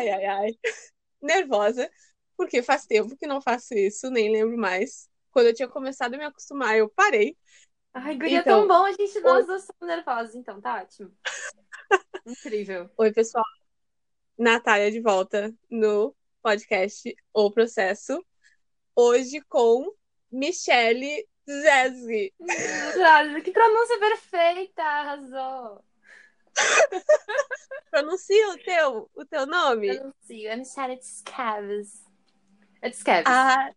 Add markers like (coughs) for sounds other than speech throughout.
Ai, ai, ai. Nervosa, porque faz tempo que não faço isso, nem lembro mais. Quando eu tinha começado a me acostumar, eu parei. Ai, guria, Então, tão bom. A gente, nós duas somos nervosas, então, tá ótimo. (laughs) Incrível. Oi, pessoal. Natália de volta no podcast O Processo. Hoje com Michele Zezzi. Que pronúncia perfeita, arrasou. (laughs) Pronuncia o teu, o teu nome? Pronuncio, é Michelle Tscavs. É Tscavs. Ah,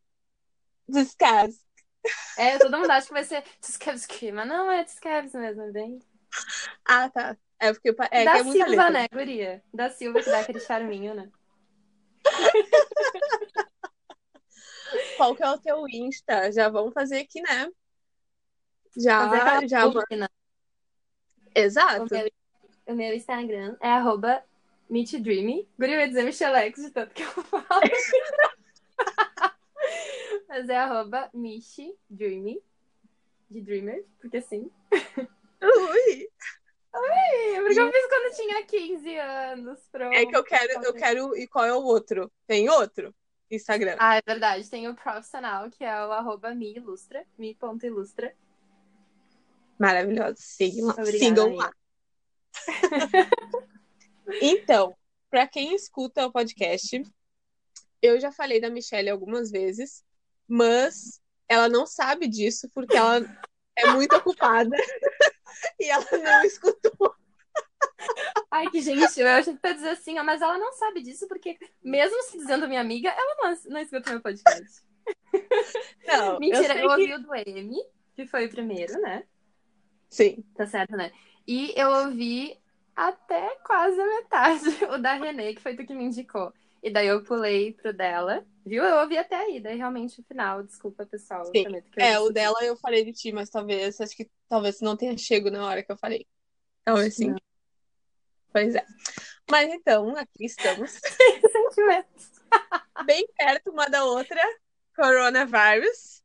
descas. É, todo mundo acha que vai ser Tscavski, mas não é Tscavs mesmo, é bem. Ah, tá. É porque é, que da é muita Silva, letra. né, guria? Da Silva que dá aquele charminho, né? (laughs) Qual que é o teu Insta? Já vamos fazer aqui, né? Já, Fazer já. né? O Exato. O meu Instagram é arroba MeetDreamy. Guria, eu ia dizer Michelex de tanto que eu falo. (laughs) Mas é arroba MichiDreamy. De Dreamer, porque sim. Ui. Ih, Porque eu fiz quando eu tinha 15 anos. Pronto. É que eu quero, eu quero. E qual é o outro? Tem outro? Instagram. Ah, é verdade. Tem o profissional, que é o arroba miilustra, mi.ilustra. Maravilhoso. Sigam. Obrigada, Sigam lá. (laughs) Então, para quem escuta o podcast, eu já falei da Michelle algumas vezes, mas ela não sabe disso porque ela é muito ocupada (laughs) e ela não escutou. Ai, que gentil. Eu achei que dizer assim, ó, mas ela não sabe disso, porque mesmo se dizendo minha amiga, ela não, não escuta meu podcast. Não, Mentira, eu eu, sei que... ouvi o do M, que foi o primeiro, né? Sim. Tá certo, né? E eu ouvi até quase a metade (laughs) o da Renê, que foi tu que me indicou. E daí eu pulei pro dela, viu? Eu ouvi até aí, daí realmente o final, desculpa, pessoal. Sim. É, o dela eu falei de ti, mas talvez, acho que talvez não tenha chego na hora que eu falei. Talvez sim. Pois é. Mas então, aqui estamos, (laughs) Sentimentos. bem perto uma da outra, coronavírus.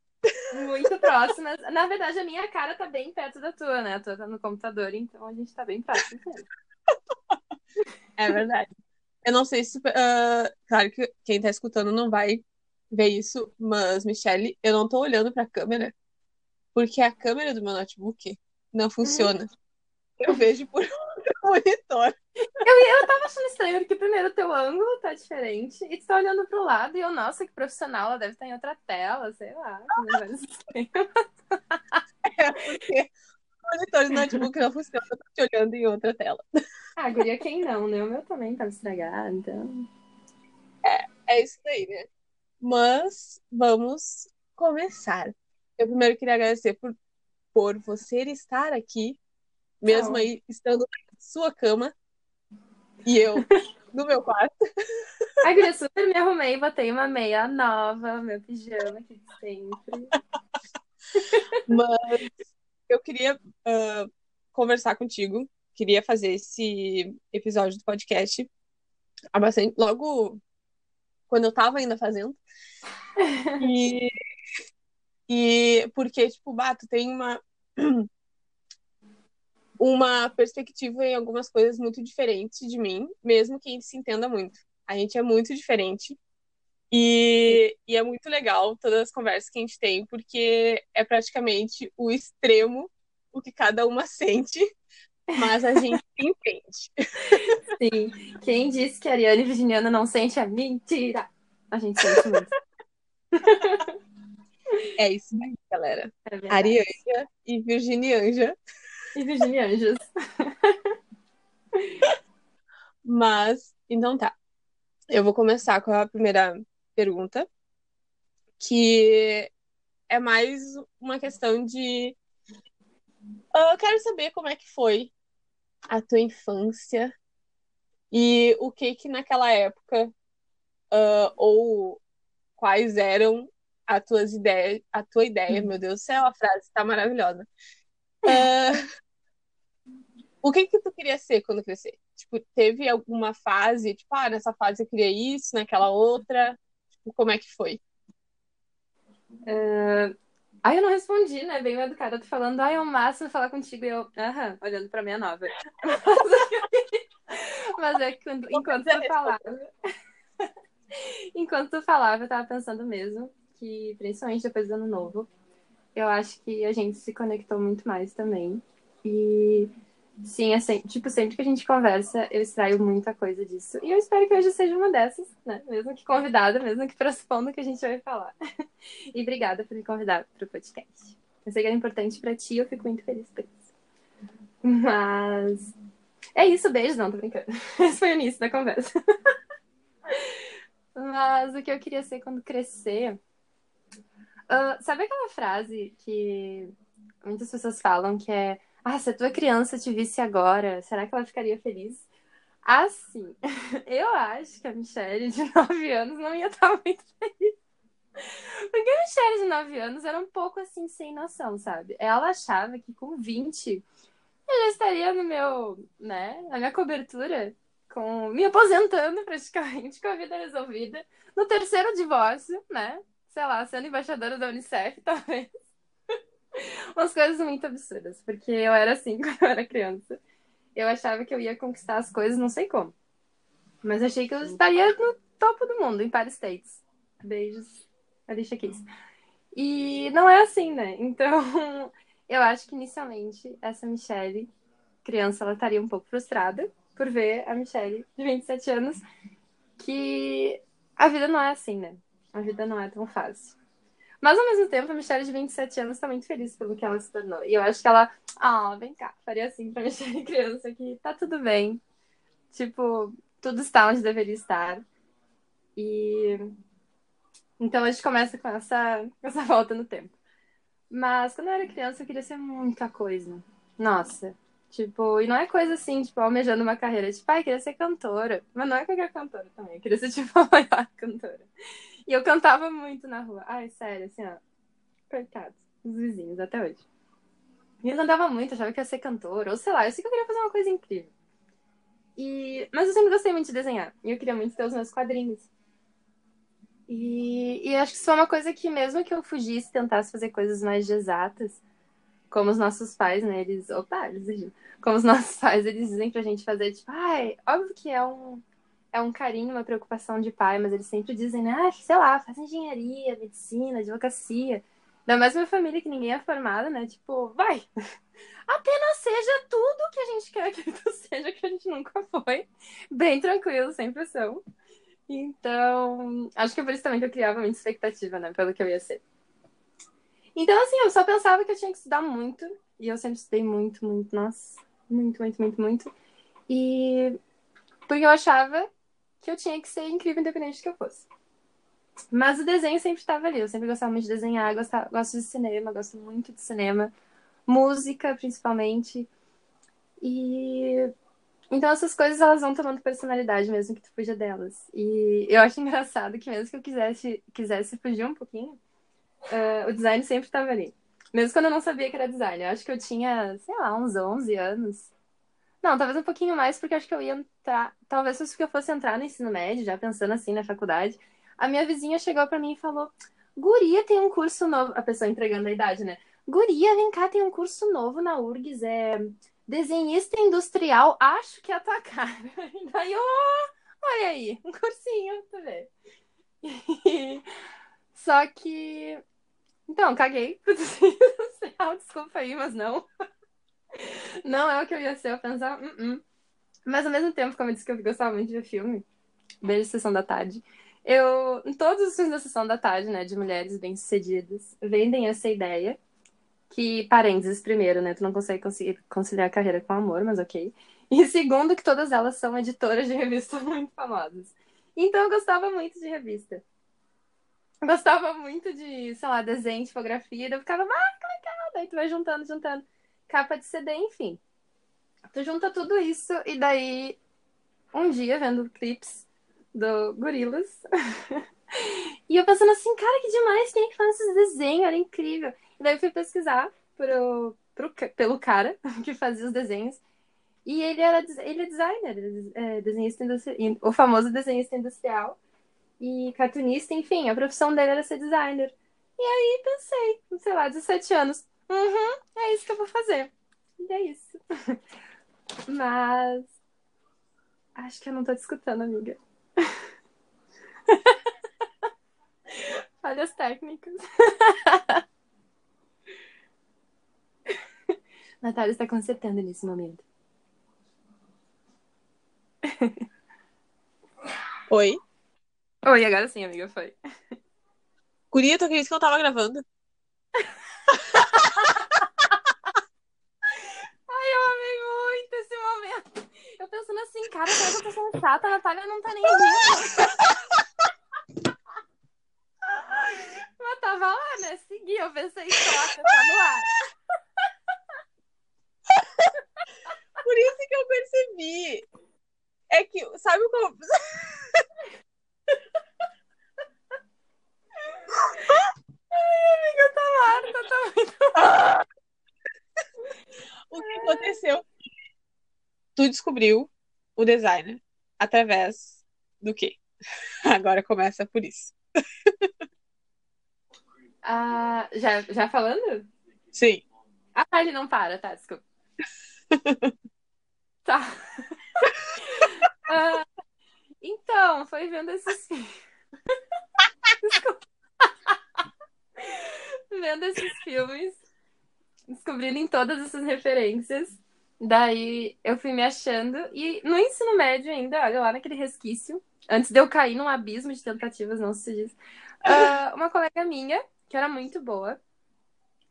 Muito próximas. Na verdade, a minha cara tá bem perto da tua, né? A tua tá no computador, então a gente tá bem próximo. É verdade. Eu não sei se. ah, claro que quem tá escutando não vai ver isso, mas, Michelle, eu não tô olhando pra câmera, porque a câmera do meu notebook não funciona. Eu vejo por monitor. Eu tava achando estranho, porque primeiro o teu ângulo tá diferente, e tu tá olhando pro lado, e eu, nossa, que profissional, ela deve estar em outra tela, sei lá. (laughs) É porque o monitor do notebook não funciona, eu tô te olhando em outra tela. Ah, guria, quem não, né? O meu também tava estragado, então. É isso daí, né? Mas vamos começar. Eu primeiro queria agradecer por, por você estar aqui, mesmo Ah. aí estando sua cama e eu no meu quarto. (laughs) Ai, guria, super me arrumei, botei uma meia nova, meu pijama aqui de sempre. (laughs) Mas eu queria ah, conversar contigo, queria fazer esse episódio do podcast há bastante, logo quando eu tava ainda fazendo. (laughs) E, e porque, tipo, Bato tem uma, uma perspectiva em algumas coisas muito diferente de mim, mesmo que a gente se entenda muito. A gente é muito diferente. E, e é muito legal todas as conversas que a gente tem, porque é praticamente o extremo o que cada uma (laughs) sente, mas a gente entende. Sim. Quem disse que a Ariane Virginiana não sente é mentira. A gente sente muito. É isso aí, galera. É. Arianja e Virginianja. E Virginia Anjos. (laughs) Mas, então tá. Eu vou começar com a primeira pergunta, que é mais uma questão de. Ah, Eu quero saber como é que foi a tua infância e o que que naquela época, ah, ou quais eram as tuas ideias, a tua ideia, meu Deus do céu, a frase tá maravilhosa. Ah, o que que tu queria ser quando crescer? Tipo, teve alguma fase, tipo, ah, nessa fase eu queria isso, naquela outra? Tipo, como é que foi? Ai, eu não respondi, né? Bem educada, tu falando, ai, é o máximo falar contigo. E eu, aham, olhando pra minha nova. (laughs) Mas é que enquanto tu falava. (laughs) enquanto tu falava, eu tava pensando mesmo que, principalmente depois do ano novo, eu acho que a gente se conectou muito mais também. E sim, assim, tipo, sempre que a gente conversa, eu extraio muita coisa disso. E eu espero que hoje seja uma dessas, né? Mesmo que convidada, mesmo que pressupondo que a gente vai falar. (laughs) e obrigada por me convidar para o podcast. Eu sei que era importante para ti, eu fico muito feliz por isso. Mas é isso, beijo, não, tô brincando. (laughs) Esse foi o início da conversa. (laughs) Mas o que eu queria ser quando crescer. Uh, sabe aquela frase que muitas pessoas falam que é ah, se a tua criança te visse agora, será que ela ficaria feliz? Assim, (laughs) eu acho que a Michelle de (laughs) 9 anos não ia estar (laughs) muito feliz. Porque a Michelle de 9 anos era um pouco assim, sem noção, sabe? Ela achava que com 20 eu já estaria no meu, né, na minha cobertura, com me aposentando praticamente, com a vida resolvida, no terceiro divórcio, né? Sei lá, sendo embaixadora da Unicef, (laughs) talvez. Umas coisas muito absurdas, porque eu era assim (laughs) quando eu era criança. Eu achava que eu ia conquistar as coisas, não sei como. Mas achei que eu estaria no topo do mundo, em Paris States. Beijos, Alicia Keys. E não é assim, né? Então, (laughs) eu acho que inicialmente essa Michelle, criança, ela estaria um pouco frustrada por ver a Michelle de 27 anos que a vida não é assim, né? A vida não é tão fácil. Mas ao mesmo tempo, a Michelle de 27 anos está muito feliz pelo que ela se tornou. E eu acho que ela, ah, vem cá, faria assim pra (laughs) Michelle criança que tá tudo bem. Tipo, tudo está onde deveria estar. E então a gente começa com essa, essa volta no tempo. Mas quando eu era criança, eu queria ser muita coisa. Nossa. Tipo, e não é coisa assim, tipo, almejando uma carreira. Tipo, ai, queria ser cantora. Mas não é qualquer cantora também. Eu queria ser, tipo, (laughs) a maior cantora. E eu cantava muito na rua. Ai, sério, assim, ó. Coitados, os vizinhos, até hoje. E eu cantava muito, achava que ia ser cantora, ou sei lá, eu sei que eu queria fazer uma coisa incrível. E... Mas eu sempre gostei muito de desenhar. E eu queria muito ter os meus quadrinhos. E, e acho que isso foi uma coisa que, mesmo que eu fugisse, tentasse fazer coisas mais exatas, como os nossos pais, né? Eles. Opa, eles Como os nossos pais, eles dizem pra gente fazer, tipo, ai, óbvio que é um é um carinho, uma preocupação de pai, mas eles sempre dizem, né, ah, sei lá, faz engenharia, medicina, advocacia. Mais minha família que ninguém é formada, né? Tipo, vai! (laughs) Apenas seja tudo que a gente quer que tu (laughs) seja, que a gente nunca foi. Bem tranquilo, sem pressão. Então, acho que é por isso também que eu criava muita expectativa, né? Pelo que eu ia ser. Então, assim, eu só pensava que eu tinha que estudar muito. E eu sempre estudei muito, muito, nossa. Muito, muito, muito, muito. E porque eu achava que eu tinha que ser incrível independente do que eu fosse. Mas o desenho sempre estava ali. Eu sempre gostava muito de desenhar, gostava, gosto de cinema, gosto muito de cinema, música principalmente. E então essas coisas elas vão tomando personalidade mesmo que tu fuja delas. E eu acho engraçado que mesmo que eu quisesse, quisesse fugir um pouquinho, uh, o design sempre estava ali. Mesmo quando eu não sabia que era design. Eu acho que eu tinha, sei lá, uns 11 anos. Não, talvez um pouquinho mais, porque acho que eu ia entrar. Talvez se eu fosse entrar no ensino médio, já pensando assim na faculdade. A minha vizinha chegou para mim e falou: Guria, tem um curso novo. A pessoa entregando a idade, né? Guria, vem cá, tem um curso novo na URGS. É desenhista industrial, acho que é a tua cara. (laughs) Daí, oh, olha aí, um cursinho, tu vê. (laughs) Só que. Então, caguei pro (laughs) desenho industrial, desculpa aí, mas não. Não é o que eu ia ser, eu pensava, uh -uh. Mas ao mesmo tempo, como eu disse que eu gostava muito de filme, beijo Sessão da Tarde, eu, em todos os filmes da Sessão da Tarde, né, de mulheres bem-sucedidas, vendem essa ideia, que, parênteses, primeiro, né, tu não consegue conciliar a carreira com amor, mas ok. E segundo, que todas elas são editoras de revistas (laughs) muito famosas. Então eu gostava muito de revista. gostava muito de, sei lá, desenho, tipografia, eu ficava, ah, que legal! Daí tu vai juntando, juntando capa de CD, enfim. Tu junta tudo isso e daí um dia vendo clips do Gorilas. (laughs) e eu pensando assim, cara, que demais, quem é que faz esses desenhos? Era incrível. E daí eu fui pesquisar pro, pro, pelo cara (laughs) que fazia os desenhos. E ele era ele é designer, é desenhista industrial, o famoso desenhista industrial e cartunista, enfim, a profissão dele era ser designer. E aí pensei, sei lá, 17 anos, Uhum, é isso que eu vou fazer. E é isso. (laughs) Mas. Acho que eu não tô te escutando, amiga. (laughs) Falhas técnicas. (laughs) Natália está consertando nesse momento. Oi? Oi, agora sim, amiga, foi. Guria, tu acredita que eu tava gravando? Ai, eu amei muito esse momento. Eu pensando assim, cara, será que eu tô sendo chata? A Natália não tá nem rindo. (laughs) Mas tava lá, né? Segui, eu pensei, troca, tá no ar. (laughs) Por isso que eu percebi. É que, sabe como. (laughs) Ai, amiga, tá lá, tá, tá muito. o que aconteceu? Tu descobriu o designer através do quê? (laughs) Agora começa por isso. Ah, já, já falando? Sim. Ah, ele não para, tá, desculpa. (laughs) tá. (laughs) Ah, então, foi vendo esses filmes. Desculpa. vendo esses filmes, descobrindo em todas essas referências. Daí eu fui me achando. E no ensino médio ainda, olha lá naquele resquício, antes de eu cair num abismo de tentativas, não se diz. ah, (laughs) uma colega minha, que era muito boa,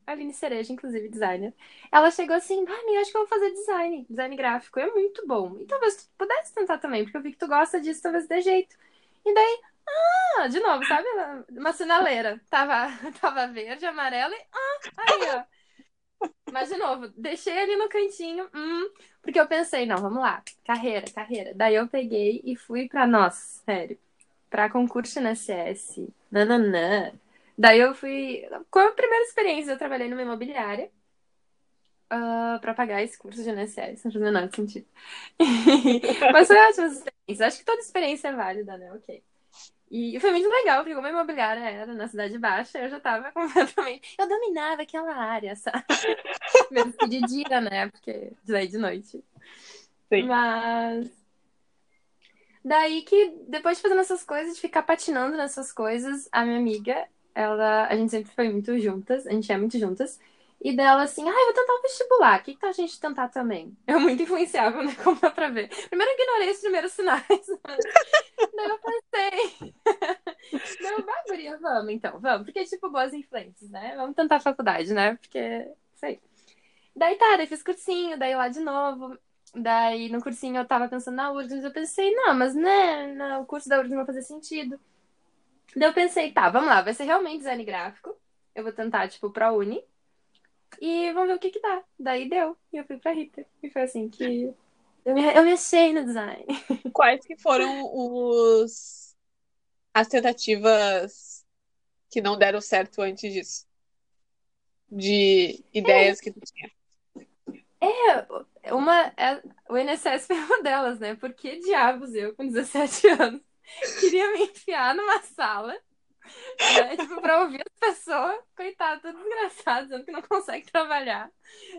a Aline Cereja, inclusive designer, ela chegou assim, ah, amiga, acho que eu vou fazer design, design gráfico, é muito bom. E talvez tu pudesse tentar também, porque eu vi que tu gosta disso, talvez dê jeito. E daí, ah, de novo, sabe? Uma sinaleira. Tava, (laughs) tava verde, amarelo e, ah, aí, ó. Mas, de novo, deixei ali no cantinho, hum, porque eu pensei, não, vamos lá, carreira, carreira. Daí eu peguei e fui pra, nossa, sério, pra concurso na CS, nananã. Daí eu fui. Com a primeira experiência, eu trabalhei numa imobiliária uh, para pagar esse curso de NSS. Não faz o menor sentido. (laughs) Mas foi ótima experiência. Acho que toda experiência é válida, né? Ok. E foi muito legal, porque como a imobiliária era na Cidade Baixa, eu já tava (laughs) completamente. Eu dominava aquela área, sabe? (laughs) Mesmo que de dia, né? Porque daí de noite. Sim. Mas. Daí que, depois de fazendo essas coisas, de ficar patinando nessas coisas, a minha amiga, ela, a gente sempre foi muito juntas, a gente é muito juntas. E dela assim, ah, eu vou tentar o vestibular. O que, que tá a gente tentar também? Eu muito influenciável, né? (laughs) Como dá pra ver. Primeiro eu ignorei os primeiros sinais. (laughs) Daí eu pensei. (laughs) Não, vai, guria, vamos então, vamos. Porque, tipo, boas influências, né? Vamos tentar a faculdade, né? Porque, sei. Daí tá, daí fiz cursinho, daí lá de novo. Daí no cursinho eu tava pensando na URGS, eu pensei, não, mas né, no curso da URGS não vai fazer sentido. Daí eu pensei, tá, vamos lá, vai ser realmente design gráfico. Eu vou tentar, tipo, pra Uni. E vamos ver o que que dá. Daí deu. E eu fui pra Rita. E foi assim que eu me, eu me achei no design. (laughs) Quais que foram os as tentativas que não deram certo antes disso? De ideias que tu tinha. É, uma, é, o INSS foi uma delas, né? Por que diabos eu, com 17 anos, (laughs) queria me enfiar numa sala, né? Tipo, pra ouvir as pessoas, coitado, tudo desgraçado, dizendo que não consegue trabalhar.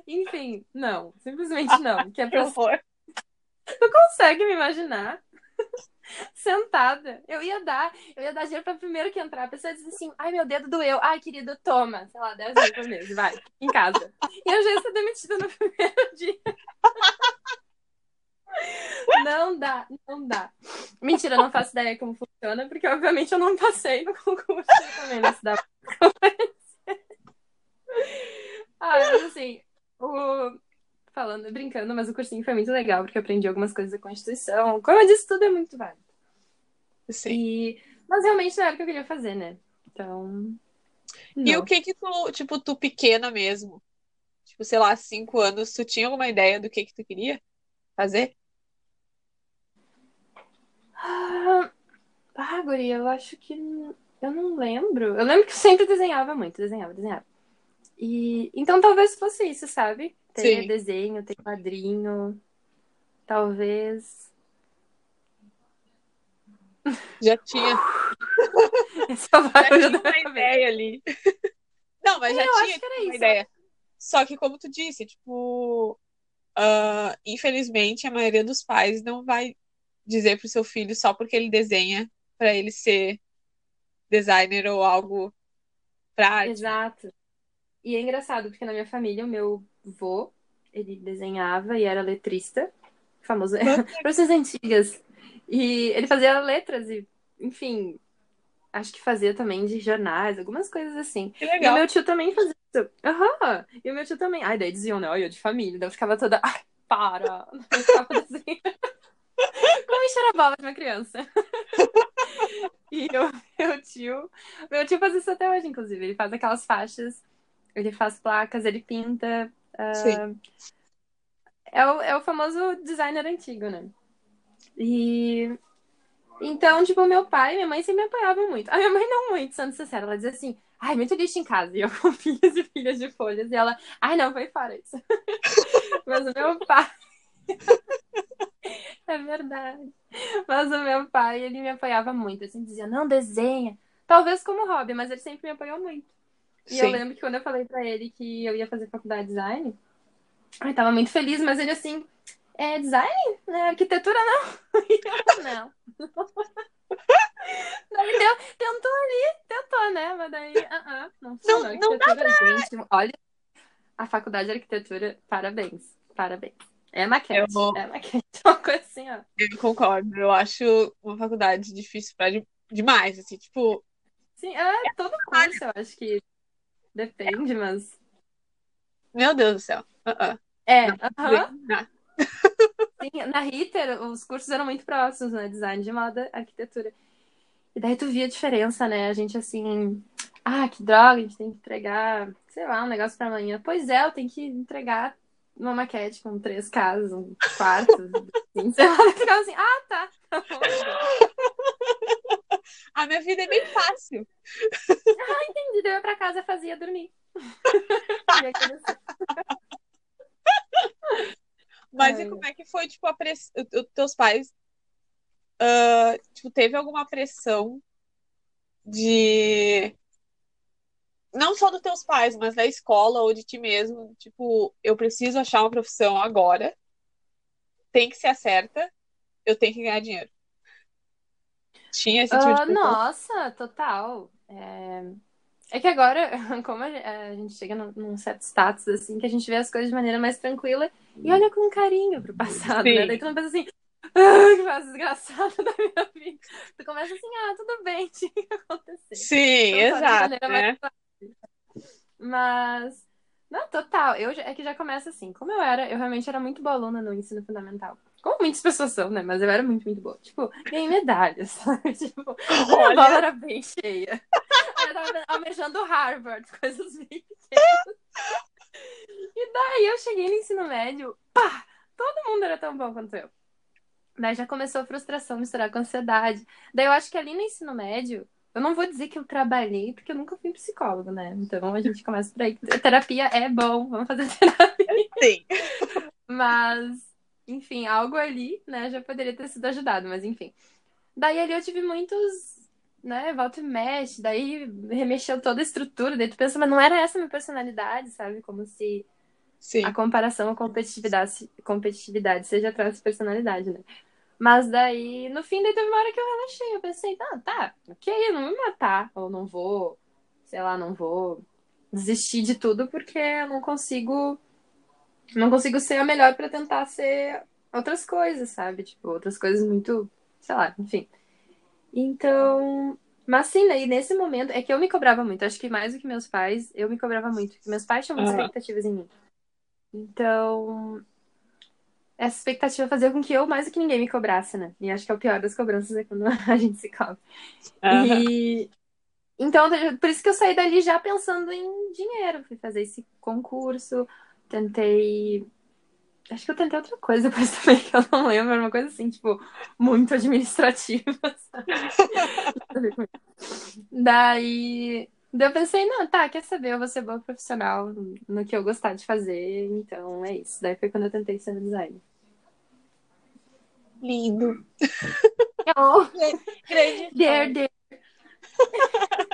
Enfim, não, simplesmente não. (laughs) Que é pra... horror. Tu consegue me imaginar? (laughs) Sentada. Eu ia dar, eu ia dar dinheiro pra primeiro que entrar. A pessoa diz assim, ai, meu dedo doeu. Ai, querido, toma. Sei lá, 10 mil por mês, vai, em casa. E eu já ia ser demitida no (laughs) primeiro dia. (laughs) Não dá, não dá. Mentira, eu não faço ideia como funciona, porque obviamente eu não passei no concurso também, não se dá pra convencer. Ah, mas assim, o... falando, brincando, mas o cursinho foi muito legal, porque eu aprendi algumas coisas da Constituição. Como eu disse, tudo é muito válido. Sim. E... Mas realmente não era o que eu queria fazer, né? Então. E não. o que que tu, tipo, tu pequena mesmo? Tipo, sei lá, cinco anos, tu tinha alguma ideia do que que tu queria fazer? Ah, ah, guria, eu acho que. Eu não lembro. Eu lembro que eu sempre desenhava muito, desenhava, desenhava. E então talvez fosse isso, sabe? Ter Sim. desenho, ter quadrinho. Talvez. Já tinha, Esse é o já tinha uma ideia ali. Não, mas já Eu tinha uma isso. ideia. Só que, como tu disse, tipo, ah, infelizmente, a maioria dos pais não vai dizer pro seu filho só porque ele desenha para ele ser designer ou algo pra arte. Exato. E é engraçado, porque na minha família, o meu vô, ele desenhava e era letrista, famoso, vocês (laughs) antigas. E ele fazia letras e, enfim, acho que fazia também de jornais, algumas coisas assim. Que E legal. o meu tio também fazia isso. Aham. E o meu tio também. Ai, daí diziam, né? Eu de família. Daí eu ficava toda. Ai, para. (laughs) Eu ficava assim. Como encher a bola de uma criança. (laughs) E o meu tio. Meu tio faz isso até hoje, inclusive. Ele faz aquelas faixas, ele faz placas, ele pinta. Sim. é, o, é o famoso designer antigo, né? E. Então, tipo, meu pai e minha mãe sempre me apoiavam muito. A minha mãe não muito, sendo sincera. Ela dizia assim, ai, muito lixo em casa. E eu (laughs) com filhas e filhas de folhas. E ela, ai, não, foi fora isso. (laughs) Mas o meu pai... é verdade. Mas o meu pai, ele me apoiava muito. Assim, dizia, não, desenha. Talvez como hobby, mas ele sempre me apoiou muito. E eu Sim. lembro que quando eu falei pra ele que eu ia fazer faculdade de design, ai, tava muito feliz, mas ele assim, é design? É, arquitetura não? (laughs) E eu, não. (laughs) Daí deu, tentou ali, tentou, né? Mas daí, ah, ah, não funcionou. Não- não dá arquitetura, gente, olha, a faculdade de arquitetura, parabéns, parabéns. É maquete, Eu- é maquete, (laughs) uma coisa assim, ó. Eu concordo. Eu acho uma faculdade difícil pra de- demais, assim, tipo, Sim, é todo curso, eu acho que depende, mas... meu Deus do céu. Ah, ah. É, aham. não. (laughs) Sim, na Ritter, os cursos eram muito próximos, né? Design de moda, arquitetura. E daí tu via a diferença, né? A gente assim, ah, que droga, a gente tem que entregar, sei lá, um negócio pra amanhã. Pois é, eu tenho que entregar uma maquete com três casas, um quarto, assim, sei lá. Eu ficava assim, ah, tá. tá. (laughs) A minha vida é bem fácil. Entendi, daí eu ia pra casa, fazia, dormir. (laughs) Mas É. e como é que foi, tipo, a pressão. Os teus pais. ah, tipo, teve alguma pressão de. Não só dos teus pais, mas da escola ou de ti mesmo. Tipo, eu preciso achar uma profissão agora. Tem que ser a certa. Eu tenho que ganhar dinheiro. Tinha esse tipo de Ah, nossa, total. É... é que agora, (laughs) como a gen- a gente chega num, certo status, assim, que a gente vê as coisas de maneira mais tranquila e olha com carinho pro passado, Sim. né? Daí tu não pensa assim, ah, que fase desgraçada (laughs) da minha vida. Tu começa assim, ah, tudo bem, (laughs) tinha que acontecer. Sim, Então, exato, maneira mais né? fácil. Mas, não, total. Eu, é que já começa assim. Como eu era, eu realmente era muito boa aluna no ensino fundamental. Como muitas pessoas são, né? Mas eu era muito, muito boa. Tipo, ganhei medalhas, (laughs) sabe? Tipo, a bola era bem cheia. Eu tava almejando Harvard, (laughs) coisas bem pequenas. E daí eu cheguei no ensino médio, pá! Todo mundo era tão bom quanto eu. Daí já começou a frustração misturar com ansiedade. Daí eu acho que ali no ensino médio, eu não vou dizer que eu trabalhei, porque eu nunca fui psicólogo, né? Então a gente começa por aí. Terapia é bom, vamos fazer (laughs) terapia. Sim. Mas, enfim, algo ali, né, já poderia ter sido ajudado, mas enfim. Daí ali eu tive muitos, né, volta e mexe, daí remexeu toda a estrutura, daí tu pensa, mas não era essa a minha personalidade, sabe? Como se Sim. a comparação, a competitividade, competitividade seja atrás de personalidade, né? Mas daí, no fim, daí teve uma hora que eu relaxei. Eu pensei, não, tá, ok, eu não vou me matar. Ou não vou, sei lá, não vou desistir de tudo porque eu não consigo. Não consigo ser a melhor pra tentar ser outras coisas, sabe? Tipo, outras coisas muito, sei lá, enfim. Então. Mas sim, daí nesse momento é que eu me cobrava muito. Acho que mais do que meus pais, eu me cobrava muito. Porque meus pais tinham muitas Aham. expectativas em mim. Então, essa expectativa fazia com que eu, mais do que ninguém, me cobrasse, né? E acho que é o pior das cobranças é quando (laughs) a gente se cobra. Aham. E então, por isso que eu saí dali já pensando em dinheiro. Fui fazer esse concurso, tentei. Acho que eu tentei outra coisa depois (laughs) também, que eu não lembro, era uma coisa assim, tipo, muito administrativa, (laughs) sabe? Daí, daí eu pensei, não, tá, quer saber, eu vou ser boa profissional no que eu gostar de fazer, então é isso. Daí foi quando eu tentei ser designer. Lindo. Oh, (laughs) Grande. (laughs) there. (laughs)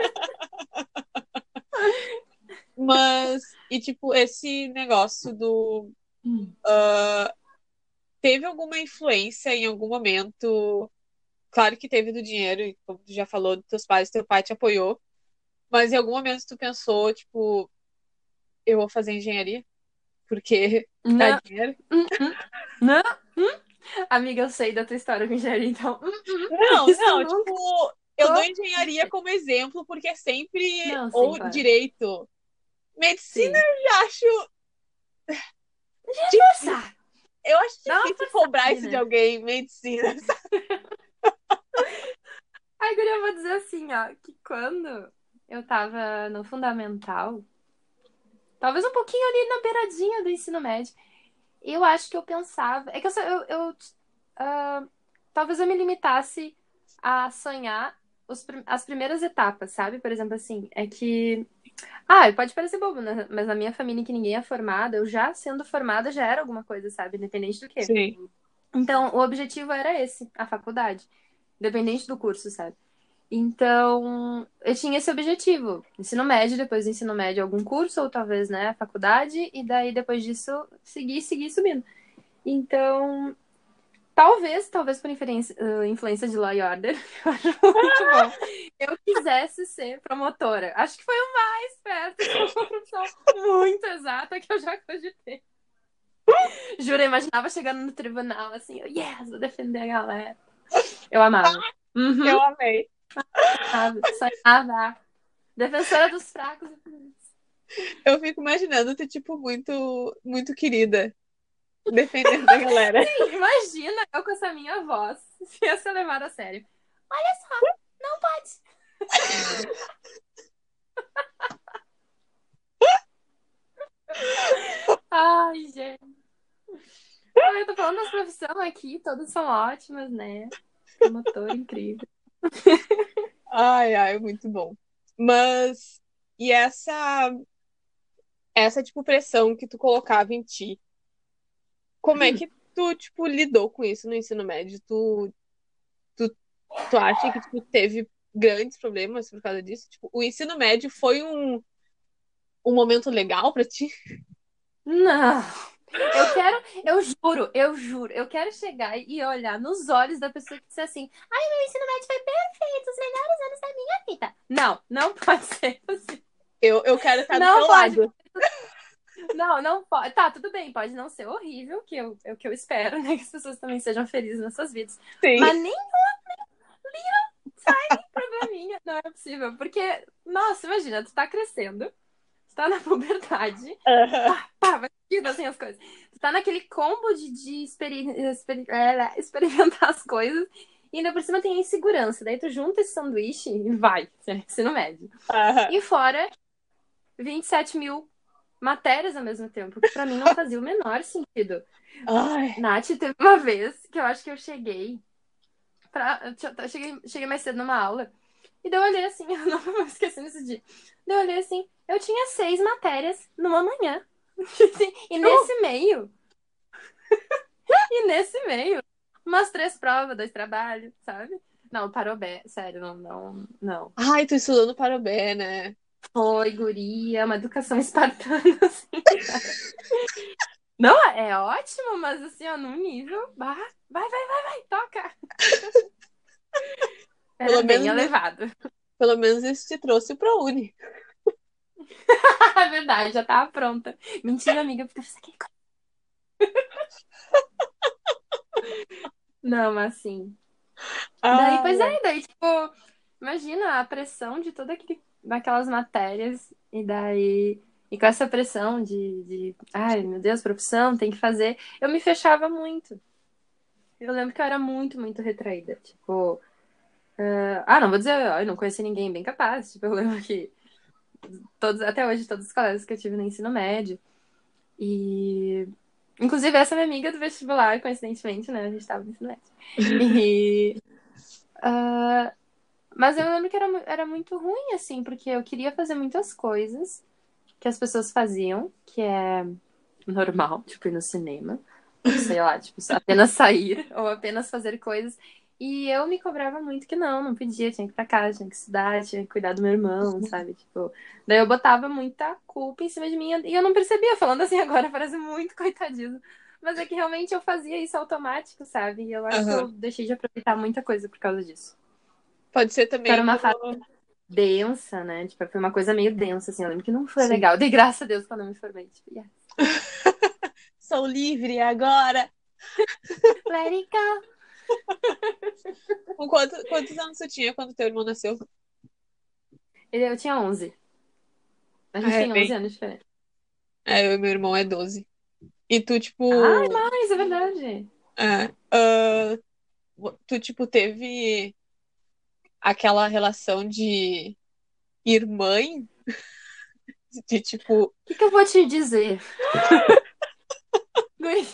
Mas, e tipo, esse negócio do ah, teve alguma influência em algum momento? Claro que teve do dinheiro, como tu já falou dos teus pais, teu pai te apoiou, mas em algum momento tu pensou, tipo, eu vou fazer engenharia? Porque dá Não, dinheiro? hum, hum, não, hum. Amiga, eu sei da tua história com engenharia, então. (laughs) hum, hum. Não, Isso não, nunca. tipo, (laughs) eu dou engenharia como exemplo, porque é sempre Não, sim, ou claro. direito. Medicina Sim. eu já acho. Força! Eu acho difícil cobrar isso de alguém, medicina. (laughs) Ai, guria, eu vou dizer assim, ó, que quando eu tava no fundamental, talvez um pouquinho ali na beiradinha do ensino médio, eu acho que eu pensava. É que eu, só- eu, eu, ah, talvez eu me limitasse a sonhar os as primeiras etapas, sabe? Por exemplo, assim, é que. Ah, pode parecer bobo, né? Mas na minha família em que ninguém é formada, eu já sendo formada já era alguma coisa, sabe? Independente do quê. Sim. Então, o objetivo era esse, a faculdade, independente do curso, sabe? Então, eu tinha esse objetivo, ensino médio, depois do ensino médio algum curso, ou talvez, né, faculdade, e daí depois disso seguir, seguir subindo. Então, talvez, talvez por influência, uh, influência de Law e Order, (laughs) eu acho muito bom, eu quisesse ser promotora. Acho que foi o mais perto de (laughs) uma profissão muito exata que eu já cogitei. Juro, eu imaginava chegando no tribunal assim, eu, yes, vou defender a galera. Eu amava. Uhum, Eu amei. Sonhava. Defensora dos fracos. Eu fico imaginando tu, tipo, muito, muito querida. Defendendo a galera. (laughs) Sim, imagina eu com essa minha voz, se ia ser levada a sério. Olha só, não pode. Ai, gente. Eu tô falando das profissões aqui, todas são ótimas, né? Promotor incrível. (laughs) Ai, ai, muito bom. Mas, e essa, essa, tipo, pressão que tu colocava em ti? Como é que tu, tipo, lidou com isso no ensino médio? Tu, tu, tu acha que, tipo, teve grandes problemas por causa disso? Tipo, o ensino médio foi um, um momento legal pra ti? Não. Eu quero, eu juro, eu juro, eu quero chegar e olhar nos olhos da pessoa que disser assim: ai, meu ensino médio foi perfeito, os melhores anos da minha vida. Não, não (laughs) pode ser assim. Eu, eu quero estar do Não teu pode. lado. Não, não pode. Tá, tudo bem, pode não ser horrível, que eu, é o que eu espero, né? Que as pessoas também sejam felizes nas suas vidas. Sim. Mas nem sai (laughs) probleminha. Não é possível. Porque, nossa, imagina, tu tá crescendo, tu tá na (laughs) puberdade, Aham. pá, vai seguindo assim as coisas. Tu tá naquele combo de, de experi- experi- é, (laughs) experimentar as coisas. E ainda por cima tem a insegurança. Daí tu junta esse sanduíche e vai, ensino médio. Aham. E fora 27 mil matérias ao mesmo tempo, que pra mim não fazia o menor sentido. Ai. Nath, teve uma vez que eu acho que eu cheguei pra. Eu cheguei, cheguei mais cedo numa aula. E daí eu olhei assim, (laughs) eu não vou esquecer nesse dia. Daí eu olhei assim, eu tinha seis matérias numa manhã. (laughs) E nesse meio. (laughs) e nesse meio, umas três provas, dois trabalhos, sabe? Não, parou bem, sério, não, não, não. Ai, tu estudando para o bem, né? Foi, guria, uma educação (laughs) espartana, assim. Não, é ótimo, mas assim, ó, num nível. Vai, vai, vai, vai, vai, toca! Era Pelo bem menos- elevado. Pelo menos isso te trouxe pra Uni. (laughs) É verdade, já tava pronta. Mentira, amiga, porque fiz aquele. (laughs) Não, mas assim. Daí, pois é, daí, tipo, imagina a pressão de toda aquele, daquelas matérias, e daí, e com essa pressão de, de, ai, meu Deus, profissão, tem que fazer, eu me fechava muito. Eu lembro que eu era muito, muito retraída, tipo, ah, ah, não vou dizer, eu não conheci ninguém bem capaz, tipo, eu lembro que todos, até hoje, todos os colegas que eu tive no ensino médio, e, inclusive, essa é minha amiga do vestibular, coincidentemente, né, a gente tava no ensino médio. E. (laughs) ah, mas eu lembro que era, era muito ruim, assim, porque eu queria fazer muitas coisas que as pessoas faziam, que é normal, (laughs) tipo ir no cinema, sei lá, tipo, apenas sair (laughs) ou apenas fazer coisas. E eu me cobrava muito que não, não podia, tinha que ir pra casa, tinha que estudar, tinha que cuidar do meu irmão, sabe? Tipo, daí eu botava muita culpa em cima de mim e eu não percebia, falando assim (laughs) agora, parece muito coitadismo. Mas é que realmente eu fazia isso automático, sabe? E eu acho Aham. que eu deixei de aproveitar muita coisa por causa disso. Pode ser também. Era uma como- Densa, né? Tipo, foi uma coisa meio densa, assim. Eu lembro que não foi Sim. legal. Eu dei graças a Deus quando eu me formei. Tipo. (laughs) Sou livre agora. (laughs) Let it go. (laughs) Com quanto- quantos anos você tinha quando teu irmão nasceu? Ele- Eu tinha 11. A gente Ah, é tem 11 bem- anos de diferença. É, eu e meu irmão é 12. E tu, tipo. Ai, mas é verdade. É, ah, tu, tipo, teve aquela relação de irmã? (laughs) De, tipo, O que, que eu vou te dizer? (laughs) Guri,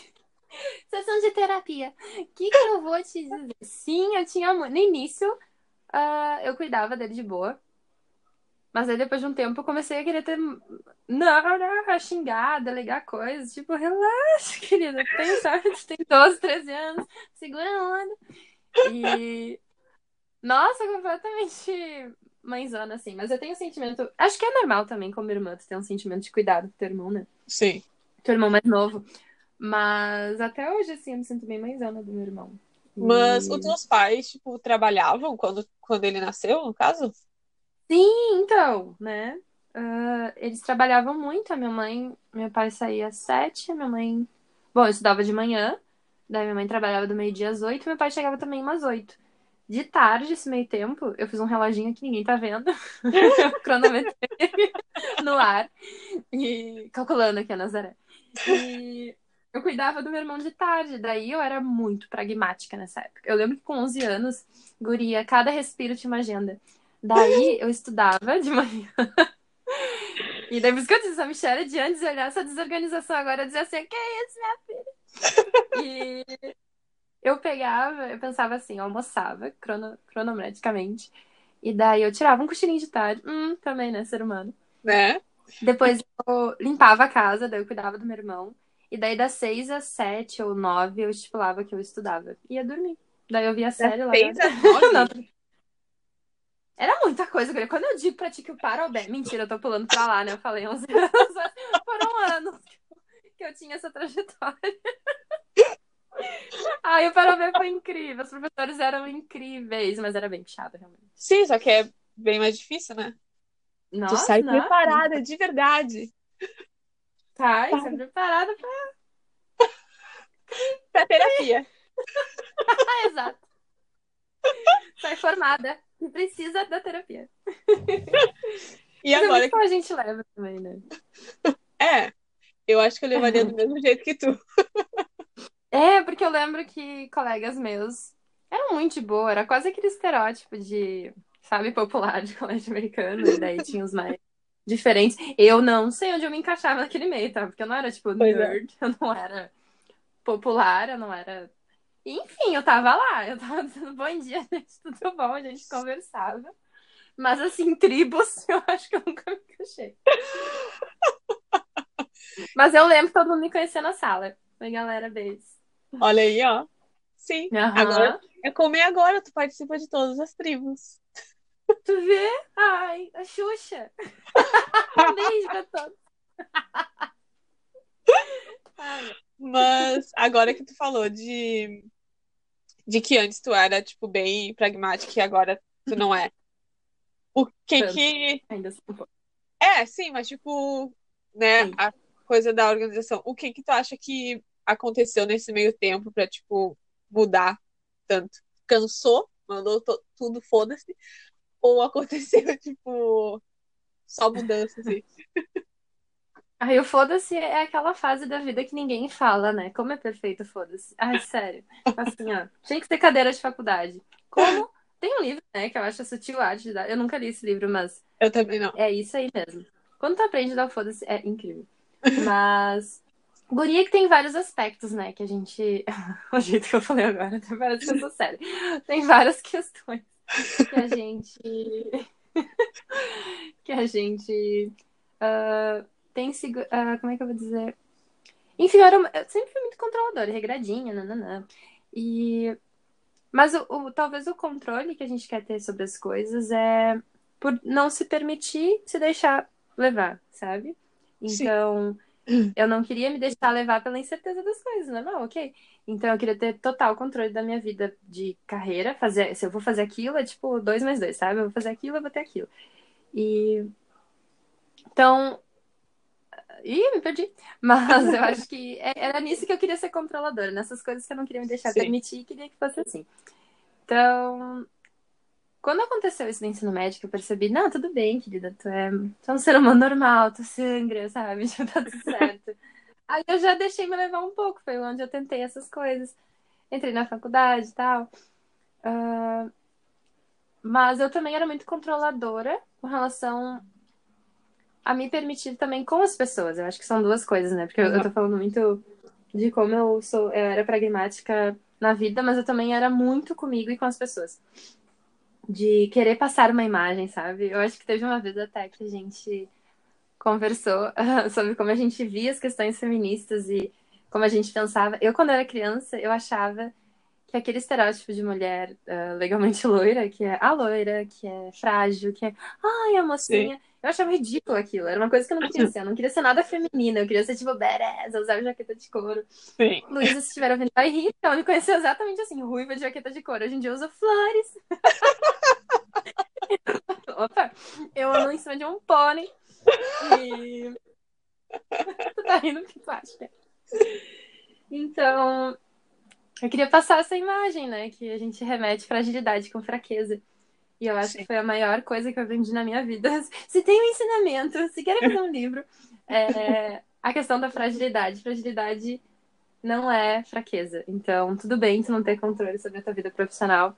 Sessão de terapia. O que, que eu vou te dizer? Sim, eu tinha. No início, ah, eu cuidava dele de boa. Mas aí depois de um tempo eu comecei a querer ter. Não, não, a xingar, delegar coisas. Tipo, relaxa, (laughs) querida. Tem? Tu tem 12, 13 anos. Segura a onda. E. Nossa, completamente mãezona, assim. Mas eu tenho um sentimento. Acho que é normal também, como irmã, tu ter um sentimento de cuidado com teu irmão, né? sim. Teu irmão mais novo. Mas até hoje, assim, eu me sinto bem mãezona do meu irmão. Mas E- os teus pais, tipo, trabalhavam quando, quando ele nasceu, no caso? Sim, então, né? Ah, eles trabalhavam muito. A minha mãe, meu pai saía às sete, a minha mãe. Bom, eu estudava de manhã, daí minha mãe trabalhava do meio-dia às oito, meu pai chegava também umas oito. De tarde, esse meio tempo, eu fiz um reloginho que ninguém tá vendo. (laughs) Eu cronometrei (laughs) no ar. E calculando aqui a Nazaré. E eu cuidava do meu irmão de tarde. Daí eu era muito pragmática nessa época. Eu lembro que com 11 anos, guria, cada respiro tinha uma agenda. Daí eu estudava de (laughs) manhã. E daí por isso que eu disse, a Michelle, de antes de olhar essa desorganização agora, dizia assim, que isso, minha filha? (laughs) E eu pegava, eu pensava assim, eu almoçava crono, cronometricamente. E daí eu tirava um cochilinho de tarde. Hum, também, né, ser humano. Né? Depois eu limpava a casa, daí eu cuidava do meu irmão. E daí das seis às sete ou nove eu estipulava que eu estudava. E ia dormir. Daí eu via a série lá. Seis às nove? (laughs) Não. Era muita coisa. Quando eu digo pra ti que o Parobé... Mentira, eu tô pulando pra lá, né? Eu falei 11 anos. (laughs) Foram anos que eu tinha essa trajetória. (laughs) Ai, o Parobé foi incrível. Os professores eram incríveis, mas era bem puxado, realmente. Sim, só que é bem mais difícil, né? Nossa, tu sai nossa. preparada, de verdade. Sai, sai preparada pra... (laughs) Pra terapia. (laughs) Exato. Sai formada. E precisa da terapia. (laughs) E Mas é agora muito como a gente leva também, né? É, eu acho que eu levaria do mesmo jeito que tu. É, porque eu lembro que colegas meus eram muito de boa, era quase aquele estereótipo de, sabe, popular de colégio americano, e daí tinha os mais diferentes. Eu não sei onde eu me encaixava naquele meio, tá? Porque eu não era, tipo, Pois é. nerd, (laughs) eu não era popular, eu não era. Enfim, eu tava lá, eu tava dizendo bom dia, (laughs) gente, tudo bom, a gente conversava. Mas assim, tribos, (laughs) eu acho que eu nunca me encaixei. Mas eu lembro todo mundo me conhecia na sala. Oi, galera, beijo. Olha aí, ó. Sim. Aham. Agora é como é agora, tu participa de todas as tribos. Tu vê? Ai, a Xuxa. (laughs) Um beijo pra todos. Ai, Mas agora que tu falou de, de que antes tu era, tipo, bem pragmática e agora tu não é. O que Tanto. que. ainda. É, sim, mas tipo, né, Sim. a coisa da organização. O que que tu acha que aconteceu nesse meio tempo pra, tipo, mudar tanto? Cansou? Mandou tudo, foda-se? Ou aconteceu, (laughs) tipo, só mudança, assim? Aí o foda-se é aquela fase da vida que ninguém fala, né? Como é perfeito, foda-se. Ai, sério. Assim, ó. Tinha que ter cadeira de faculdade. Como? Tem um livro, né, que eu acho a sutil arte de dar. Eu nunca li esse livro, mas Eu também não. É isso aí mesmo. Quando tu aprende a dar foda-se, é incrível. Mas. Guria que tem vários aspectos, né? Que a gente. (laughs) o jeito que eu falei agora, até parece que eu sou séria. Tem várias (laughs) questões que a gente. (laughs) que a gente. ah, tem sigo... ah, como é que eu vou dizer? Enfim, eu, era... uma- eu sempre fui muito controladora, regradinha, nananã. E. Mas o, o- talvez o controle que a gente quer ter sobre as coisas é por não se permitir se deixar levar, sabe? Sim. Então, eu não queria me deixar levar pela incerteza das coisas, normal, ok? Então eu queria ter total controle da minha vida de carreira, fazer, se eu vou fazer aquilo, é tipo dois mais dois, sabe? Eu vou fazer aquilo, eu vou ter aquilo. E então, Ih, me perdi. (laughs) Mas eu acho que é, era nisso que eu queria ser controladora, nessas coisas que eu não queria me deixar Sim. permitir e queria que fosse assim. Então, quando aconteceu isso no ensino médio, eu percebi, não, tudo bem, querida, tu é, tu é um ser humano normal, tu sangra, sabe? (laughs) Já tá tudo certo. Aí eu já deixei me levar um pouco, foi onde eu tentei essas coisas. Entrei na faculdade e tal. Uh, mas eu também era muito controladora com relação a me permitir também com as pessoas. Eu acho que são duas coisas, né? Porque eu, eu tô falando muito de como eu sou, eu era pragmática na vida, mas eu também era muito comigo e com as pessoas de querer passar uma imagem, sabe? Eu acho que teve uma vez até que a gente conversou (laughs) sobre como a gente via as questões feministas e como a gente pensava. Eu, quando era criança, eu achava que aquele estereótipo de mulher uh, legalmente (laughs) loira, que é a loira, que é frágil, que é, ai, a mocinha. Sim. Eu achava ridículo aquilo. Era uma coisa que eu não queria ser. Eu não queria ser nada feminina. Eu queria ser, tipo, badass, usar jaqueta de couro. Sim. Luísa, se estiver ouvindo, vai rir. Ela me conheceu exatamente assim, ruiva de jaqueta de couro. Hoje em dia eu uso flores. (laughs) Opa, eu ando em cima de um pônei. E... tu (laughs) tá rindo que tu acha? Então, eu queria passar essa imagem, né? Que a gente remete fragilidade com fraqueza. E eu acho Sim. que foi a maior coisa que eu aprendi na minha vida. (laughs) Se tem um ensinamento, se querem fazer um livro, é a questão da fragilidade. Fragilidade não é fraqueza. Então, tudo bem tu não ter controle sobre a tua vida profissional.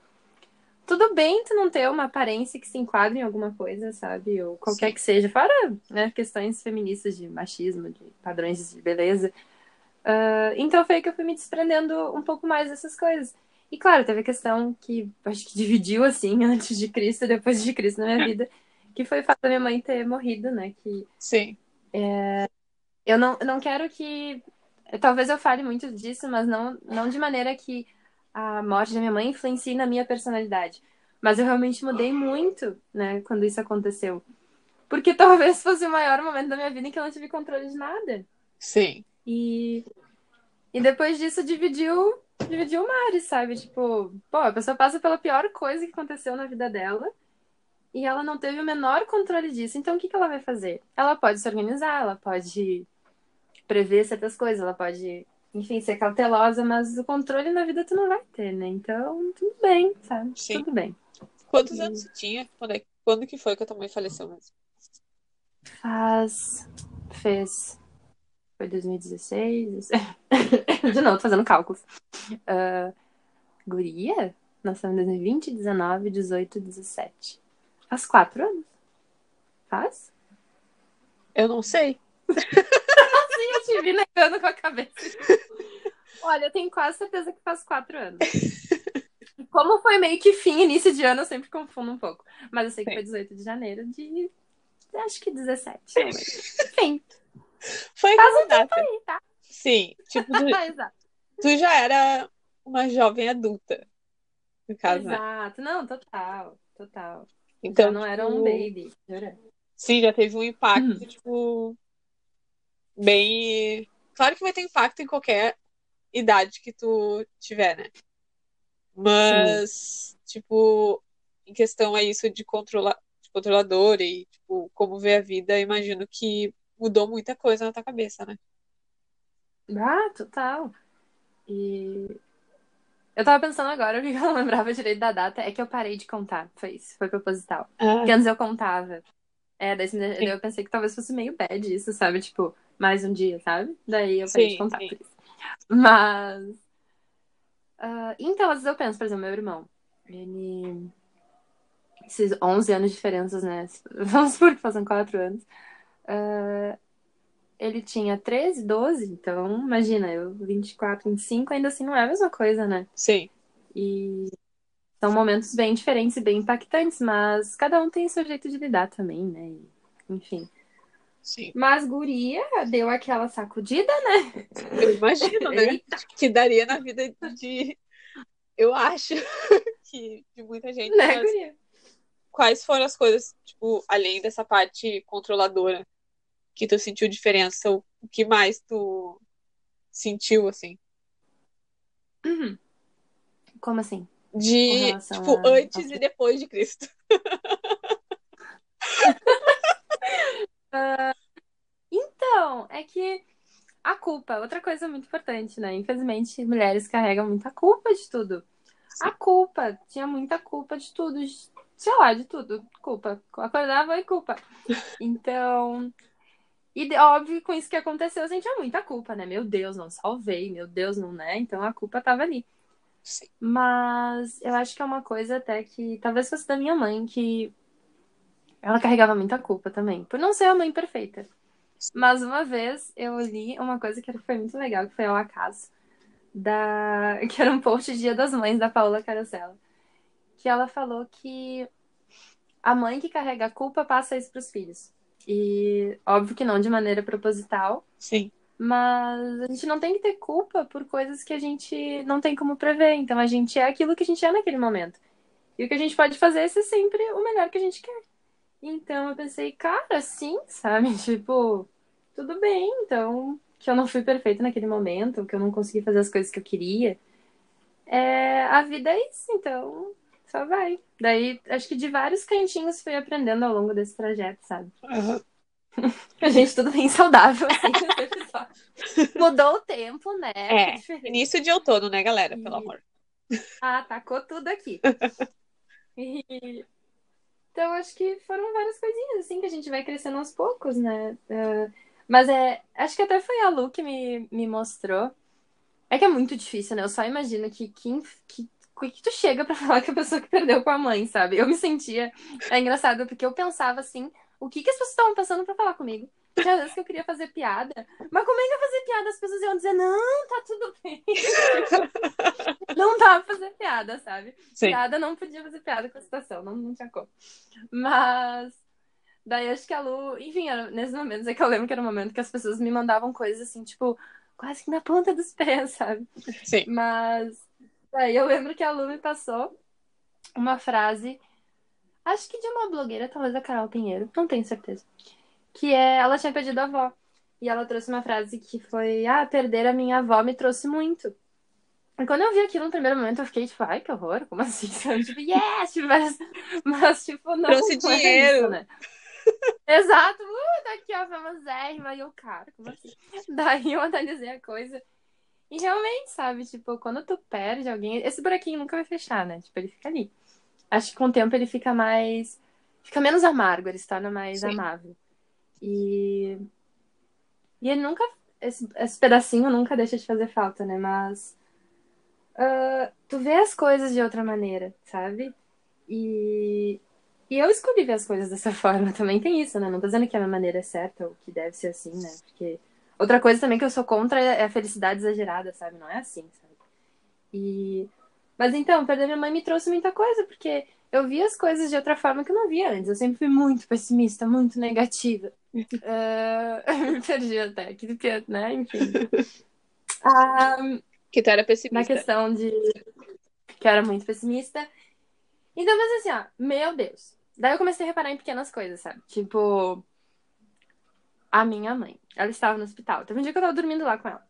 Tudo bem tu não ter uma aparência que se enquadre em alguma coisa, sabe? Ou qualquer Sim. que seja. Fora né, questões feministas de machismo, de padrões de beleza. Uh, então foi que eu fui me desprendendo um pouco mais dessas coisas. E claro, teve a questão que acho que (laughs) dividiu assim, antes de Cristo e depois de Cristo na minha (laughs) vida, que foi o fato da minha mãe ter morrido, né? Que, Sim. É, eu não, não quero que. Talvez eu fale muito disso, mas não, não de maneira que a morte da minha mãe influencie na minha personalidade. Mas eu realmente mudei muito, né, quando isso aconteceu. Porque (laughs) talvez fosse o maior momento da minha vida em que eu não tive controle de nada. Sim. E, e depois disso dividiu dividir o mar, sabe? Tipo, pô, a pessoa passa pela pior coisa que aconteceu na vida dela e ela não teve o menor controle disso. Então, o que, que ela vai fazer? Ela pode se organizar, ela pode prever certas coisas, ela pode, enfim, ser cautelosa, mas o controle na vida tu não vai ter, né? Então, tudo bem, sabe? Sim. Tudo bem. Quantos e... anos você tinha? Quando, é... Quando que foi que a tua mãe faleceu mesmo? Faz. Fez foi 2016. (laughs) De novo, fazendo cálculos. Uh, guria? Nasceu em 2020, 19, 18, 17. Faz quatro anos? Faz? Eu não sei. (laughs) Eu te vi negando com a cabeça. Olha, eu tenho quase certeza que faz quatro anos. Como foi meio que fim, início de ano, eu sempre confundo um pouco. Mas eu sei que Sim. foi 18 de janeiro de. Acho que 17. Enfim. Foi Faz um tempo aí, tá? Sim, tipo, tu, (laughs) tu já era uma jovem adulta, no caso, né? Exato, né? não, total, total. Então, já não tipo... era um tipo, baby, jura? Sim, já teve um impacto, hum. tipo, bem... Claro que vai ter impacto em qualquer idade que tu tiver, né? Mas, Sim. tipo, em questão a isso de controlar, de controlador e, tipo, como ver a vida, imagino que mudou muita coisa na tua cabeça, né? Ah, total. E eu tava pensando agora, (laughs) o que eu não lembrava direito da data é que eu parei de contar. Foi isso, foi proposital. Ah. Porque antes eu contava. É, daí, daí eu pensei que talvez fosse meio bad isso, sabe? Tipo, mais um dia, sabe? Daí eu parei sim, de contar sim. por isso. Mas. Uh, então, às vezes eu penso, por exemplo, meu irmão. Ele. Esses 11 anos de diferenças, né? (laughs) Vamos por que fazem 4 anos. Uh, ele tinha 13, 12, então imagina, eu 24, 25, ainda assim não é a mesma coisa, né? Sim. E são momentos bem diferentes e bem impactantes, mas cada um tem seu jeito de lidar também, né? Enfim. Sim. Mas guria deu aquela sacudida, né? Eu imagino, né? que daria na vida de. Eu acho (laughs) que de muita gente. Né, mas... guria? Quais foram as coisas, tipo, além dessa parte controladora, que tu sentiu diferença, o que mais tu sentiu, assim? Uhum. Como assim? De, tipo, a... antes e depois de Cristo. (laughs) uh, então, é que a culpa, outra coisa muito importante, né? Infelizmente, mulheres carregam muita culpa de tudo. A culpa, tinha muita culpa de tudo, sei lá, de tudo. Culpa. Acordava e culpa. Então, e óbvio, com isso que aconteceu, a gente tinha muita culpa, né? Meu Deus, não salvei, meu Deus, não, né? Então a culpa tava ali. Sim. Mas eu acho que é uma coisa até que talvez fosse da minha mãe, que ela carregava muita culpa também, por não ser a mãe perfeita. Mas uma vez eu li uma coisa que foi muito legal, que foi ao acaso, da... (laughs) que era um post Dia das Mães da Paula Carosella. Que ela falou que a mãe que carrega a culpa passa isso para os filhos. E óbvio que não de maneira proposital. Sim. Mas a gente não tem que ter culpa por coisas que a gente não tem como prever. Então a gente é aquilo que a gente é naquele momento. E o que a gente pode fazer é ser sempre o melhor que a gente quer. Então eu pensei, cara, sim, sabe? (laughs) Tipo, tudo bem, então, que eu não fui perfeita naquele momento, que eu não consegui fazer as coisas que eu queria. É, a vida é isso, então só vai. Daí, acho que de vários cantinhos fui aprendendo ao longo desse trajeto, sabe? Uhum. (laughs) A gente tudo bem saudável, assim, (laughs) Mudou o tempo, né? É, início de outono, né, galera? Pelo amor. Ah, tacou tudo aqui. E... Então, acho que foram várias coisinhas, assim, que a gente vai crescendo aos poucos, né? Uh, mas é, acho que até foi a Lu que me, me mostrou. É que é muito difícil, né? Eu só imagino que quem, que, que tu chega para (laughs) falar que a pessoa que perdeu com a mãe, sabe? Eu me sentia. É engraçado, porque eu pensava assim, o que, que as pessoas estavam pensando para falar comigo? Tinha às vezes que eu queria fazer piada, mas como é que eu fazer piada? As pessoas iam dizer, não, tá tudo bem. (laughs) não dava pra fazer piada, sabe? Sim. Piada não podia fazer piada com a situação, não, não tinha como. Mas daí acho que a Lu, enfim, era, nesses momentos é que eu lembro que era um momento que as pessoas me mandavam coisas assim, tipo, quase que na ponta dos pés, (laughs) sabe? Sim. Mas daí eu lembro que a Lu me passou uma frase, acho que de uma blogueira, talvez da Carol Pinheiro, não tenho certeza que é ela tinha perdido a avó. E ela trouxe uma frase que foi: Ah, perder a minha avó me trouxe muito. E quando eu vi aquilo no primeiro momento, eu fiquei tipo, ai, que horror, como assim? (laughs) tipo, yes! Tipo, (laughs) mas, mas, tipo, não. Trouxe dinheiro. Isso, né? (laughs) Exato, uh, daqui a famosérrima. E eu, cara, como assim? Daí eu analisei a coisa. E realmente, sabe, tipo, quando tu perde alguém, esse buraquinho nunca vai fechar, né? Tipo, ele fica ali. Acho que com o tempo ele fica mais. Fica menos amargo, ele se torna mais Sim. amável. E. E ele nunca. Esse, esse pedacinho nunca deixa de fazer falta, né? Mas. Uh, tu vê as coisas de outra maneira, sabe? E. E eu escolhi ver as coisas dessa (laughs) forma. Também tem isso, né? Não tô dizendo que a minha maneira é certa ou que deve ser assim, né? Porque. Outra coisa também que eu sou contra é a felicidade exagerada, sabe? Não é assim, sabe? E. Mas então, perder minha mãe me trouxe muita coisa, porque eu vi as coisas de outra forma que eu não via antes. Eu sempre fui muito pessimista, muito negativa. uh, (laughs) me (laughs) perdi até, que, né? Enfim. Um, (laughs) que tu era pessimista. Na questão de que eu era muito pessimista. Então, mas assim, ó, meu Deus. Daí eu comecei a reparar em pequenas coisas, sabe? Tipo, a minha mãe. Ela estava no hospital. Teve um dia que eu tava dormindo lá com ela.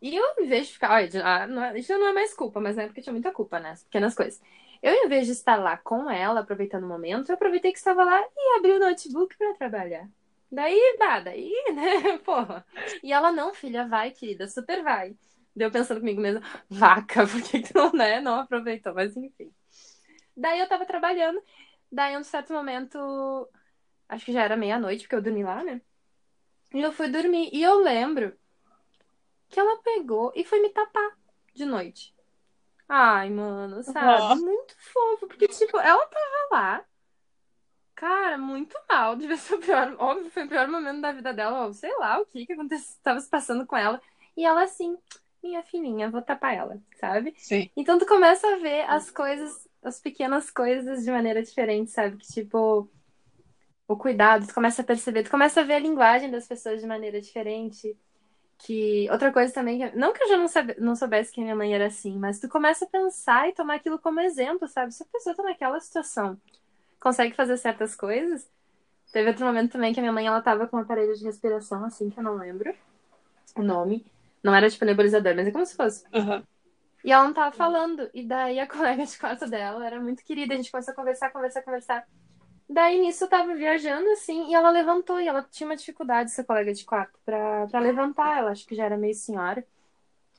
E eu, vez de ficar, olha, ah, é, isso não é mais culpa, mas na época tinha muita culpa, né? As pequenas coisas. Eu, em vez de estar lá com ela, aproveitando o momento, eu aproveitei que estava lá e abri o notebook para trabalhar. Daí, nada, daí, (laughs) né, porra. E ela, não, filha, vai, querida, super vai. Deu pensando comigo mesmo, vaca, por que tu não, né, não aproveitou? Mas enfim. Daí eu tava trabalhando, daí, um certo momento, acho que já era meia-noite, porque eu dormi lá, né? E eu fui dormir. E eu lembro que ela pegou e foi me tapar de noite. Ai, mano, sabe? Uhum. Muito fofo. Porque, tipo, ela tava lá. Cara, muito mal. (laughs) Devia ser o pior. Óbvio, foi o pior momento da vida dela. Ou sei lá o que que aconteceu, tava se passando com ela. E ela assim, minha filhinha, vou tapar ela, sabe? Sim. Então tu começa a ver as coisas, as pequenas coisas de maneira diferente, sabe? Que tipo, o cuidado, tu começa a perceber, tu começa a ver a linguagem das pessoas de maneira diferente que outra coisa também, não que eu já não, sabe, não soubesse que minha mãe era assim, mas tu começa a pensar e tomar aquilo como exemplo, sabe? Se a pessoa tá naquela situação, consegue fazer certas coisas, Teve outro momento também que a minha mãe, ela tava com um aparelho de respiração, assim, que eu não lembro o nome. Não era tipo nebulizador, mas é como se fosse. Aham. E ela não tava falando. E daí a (laughs) colega de quarto dela era muito querida. A gente começou a conversar, conversar, conversar. Daí nisso eu tava viajando assim e ela levantou. E ela tinha uma dificuldade, essa colega de quarto, pra, pra levantar. Ela acho que já era meio senhora.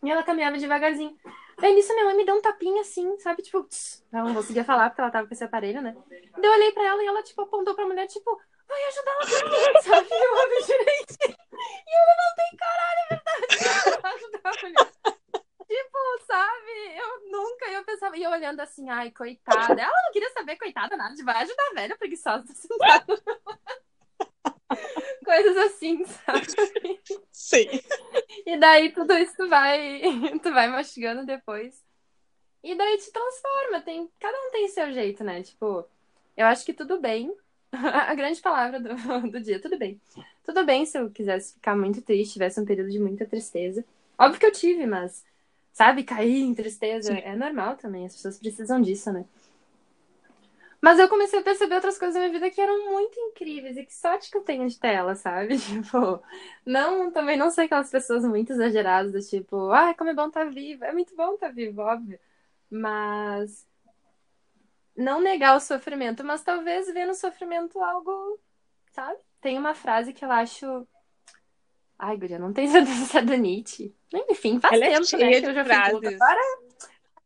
E ela caminhava devagarzinho. Daí nisso minha mãe me deu um tapinha assim, sabe? Tipo, tss. ela não conseguia falar porque ela tava com esse aparelho, né? Daí eu olhei pra ela e ela, tipo, apontou pra mulher, tipo, vai ajudar ela (laughs) sabe? Eu olhei direito. E eu levantei, caralho, é verdade. Vai ajudar a mulher. Tipo, sabe? Eu nunca, eu pensava, e eu olhando assim, ai, coitada. Ela não queria saber, coitada, nada, de vai ajudar a velha preguiçosa (laughs) tá sentada. Coisas assim, sabe? Sim. E daí tudo isso tu vai, tu vai mastigando depois. E daí te transforma, tem, cada um tem seu jeito, né? Tipo, eu acho que tudo bem. (laughs) A grande palavra do, do dia, tudo bem. Tudo bem se eu quisesse ficar muito triste, tivesse um período de muita tristeza. Óbvio que eu tive, mas, sabe, cair em tristeza Sim. é normal também, as pessoas precisam disso, né? Mas eu comecei a perceber outras coisas na minha vida que eram muito incríveis e que sorte que eu tenho de tela, sabe? (laughs) Tipo, não, também não sou aquelas pessoas muito exageradas do tipo, ai, como é bom estar vivo. É muito bom estar vivo, óbvio. Mas não negar o sofrimento, mas talvez ver no sofrimento algo, sabe? Tem uma frase que eu acho. Ai, Guria, não tenho certeza se é do Nietzsche. Enfim, faz Ela é tempo, cheia né? Que eu já fui frases. Agora,